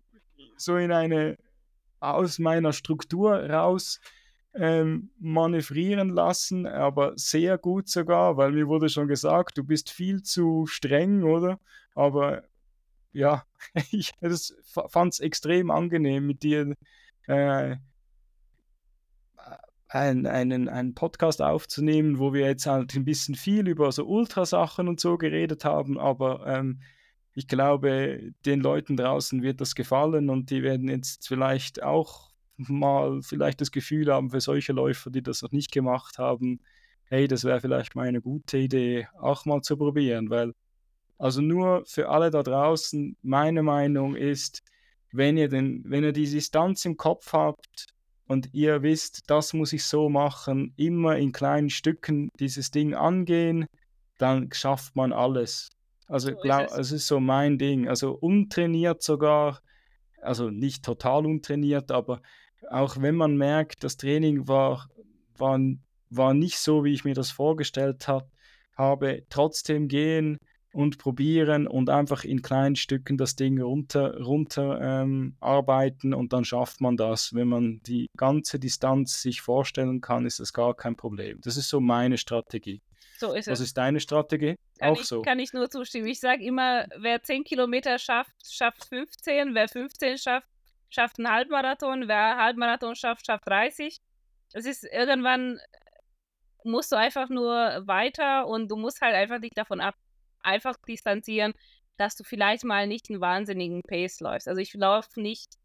so in eine aus meiner Struktur raus ähm, manövrieren lassen, aber sehr gut sogar, weil mir wurde schon gesagt, du bist viel zu streng, oder? Aber ja, ich fand es extrem angenehm mit dir äh, einen, einen, einen Podcast aufzunehmen, wo wir jetzt halt ein bisschen viel über so Ultrasachen und so geredet haben, aber ähm, ich glaube, den Leuten draußen wird das gefallen und die werden jetzt vielleicht auch mal vielleicht das Gefühl haben für solche Läufer, die das noch nicht gemacht haben, hey, das wäre vielleicht mal eine gute Idee, auch mal zu probieren, weil also nur für alle da draußen, meine Meinung ist, wenn ihr, den, wenn ihr die Distanz im Kopf habt und ihr wisst, das muss ich so machen, immer in kleinen Stücken dieses Ding angehen, dann schafft man alles. Also, so glaub, es. es ist so mein Ding. Also untrainiert sogar, also nicht total untrainiert, aber auch wenn man merkt, das Training war, war, war nicht so, wie ich mir das vorgestellt hab, habe, trotzdem gehen und probieren und einfach in kleinen Stücken das Ding runter, runter ähm, arbeiten und dann schafft man das. Wenn man die ganze Distanz sich vorstellen kann, ist das gar kein Problem. Das ist so meine Strategie. So ist Was es. ist deine Strategie? Kann Auch ich, so. Kann ich nur zustimmen. Ich sage immer, wer 10 Kilometer schafft, schafft 15. Wer 15 schafft, schafft einen Halbmarathon, wer Halbmarathon schafft, schafft 30. Es ist irgendwann musst du einfach nur weiter und du musst halt einfach dich davon ab einfach distanzieren, dass du vielleicht mal nicht einen wahnsinnigen Pace läufst. Also ich laufe nicht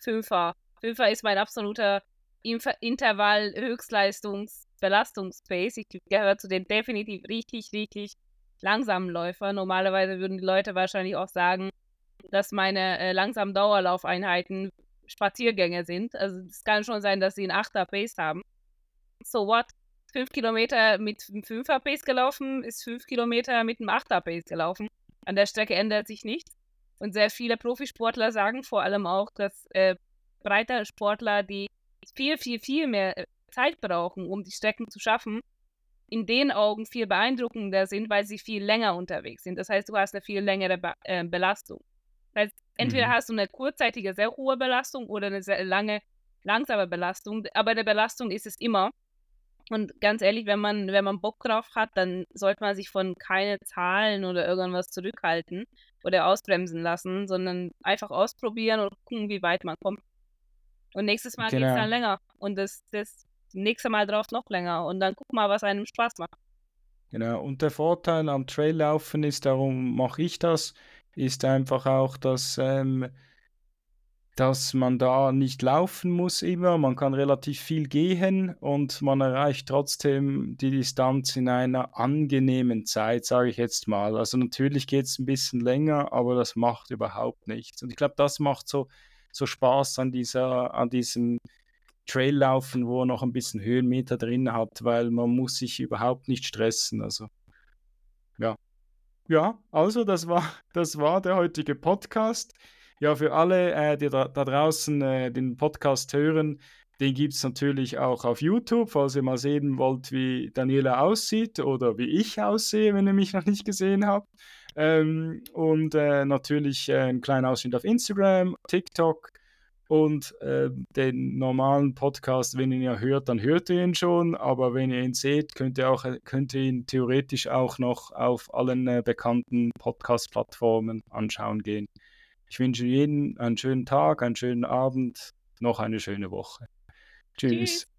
Fünfer. Fünfer ist mein absoluter Intervall Höchstleistungs Belastungspace. Ich gehöre zu den definitiv richtig, richtig langsamen Läufern. Normalerweise würden die Leute wahrscheinlich auch sagen, dass meine äh, langsamen Dauerlaufeinheiten Spaziergänge sind. Also es kann schon sein, dass sie einen 8er Pace haben. So what? 5 Kilometer mit einem 5er Pace gelaufen, ist 5 Kilometer mit einem 8er Pace gelaufen. An der Strecke ändert sich nichts. Und sehr viele Profisportler sagen vor allem auch, dass äh, breite Sportler, die viel, viel, viel mehr äh, Zeit brauchen, um die Strecken zu schaffen, in den Augen viel beeindruckender sind, weil sie viel länger unterwegs sind. Das heißt, du hast eine viel längere Be äh, Belastung. Das heißt, entweder mhm. hast du eine kurzzeitige, sehr hohe Belastung oder eine sehr lange, langsame Belastung, aber eine Belastung ist es immer. Und ganz ehrlich, wenn man, wenn man Bock drauf hat, dann sollte man sich von keine Zahlen oder irgendwas zurückhalten oder ausbremsen lassen, sondern einfach ausprobieren und gucken, wie weit man kommt. Und nächstes Mal genau. geht es dann länger. Und das, das nächste Mal drauf noch länger. Und dann guck mal, was einem Spaß macht. Genau. Und der Vorteil am Traillaufen ist, darum mache ich das, ist einfach auch, dass, ähm, dass man da nicht laufen muss immer. Man kann relativ viel gehen und man erreicht trotzdem die Distanz in einer angenehmen Zeit, sage ich jetzt mal. Also natürlich geht es ein bisschen länger, aber das macht überhaupt nichts. Und ich glaube, das macht so so Spaß an dieser, an diesem Trail laufen, wo er noch ein bisschen Höhenmeter drin hat, weil man muss sich überhaupt nicht stressen. Also ja. Ja, also das war, das war der heutige Podcast. Ja, für alle, äh, die da, da draußen äh, den Podcast hören, den gibt es natürlich auch auf YouTube, falls ihr mal sehen wollt, wie Daniela aussieht oder wie ich aussehe, wenn ihr mich noch nicht gesehen habt. Ähm, und äh, natürlich äh, einen kleinen Ausschnitt auf Instagram, TikTok und äh, den normalen Podcast, wenn ihr ihn ja hört, dann hört ihr ihn schon. Aber wenn ihr ihn seht, könnt ihr, auch, könnt ihr ihn theoretisch auch noch auf allen äh, bekannten Podcast-Plattformen anschauen gehen. Ich wünsche jedem einen schönen Tag, einen schönen Abend, noch eine schöne Woche. Tschüss. Tschüss.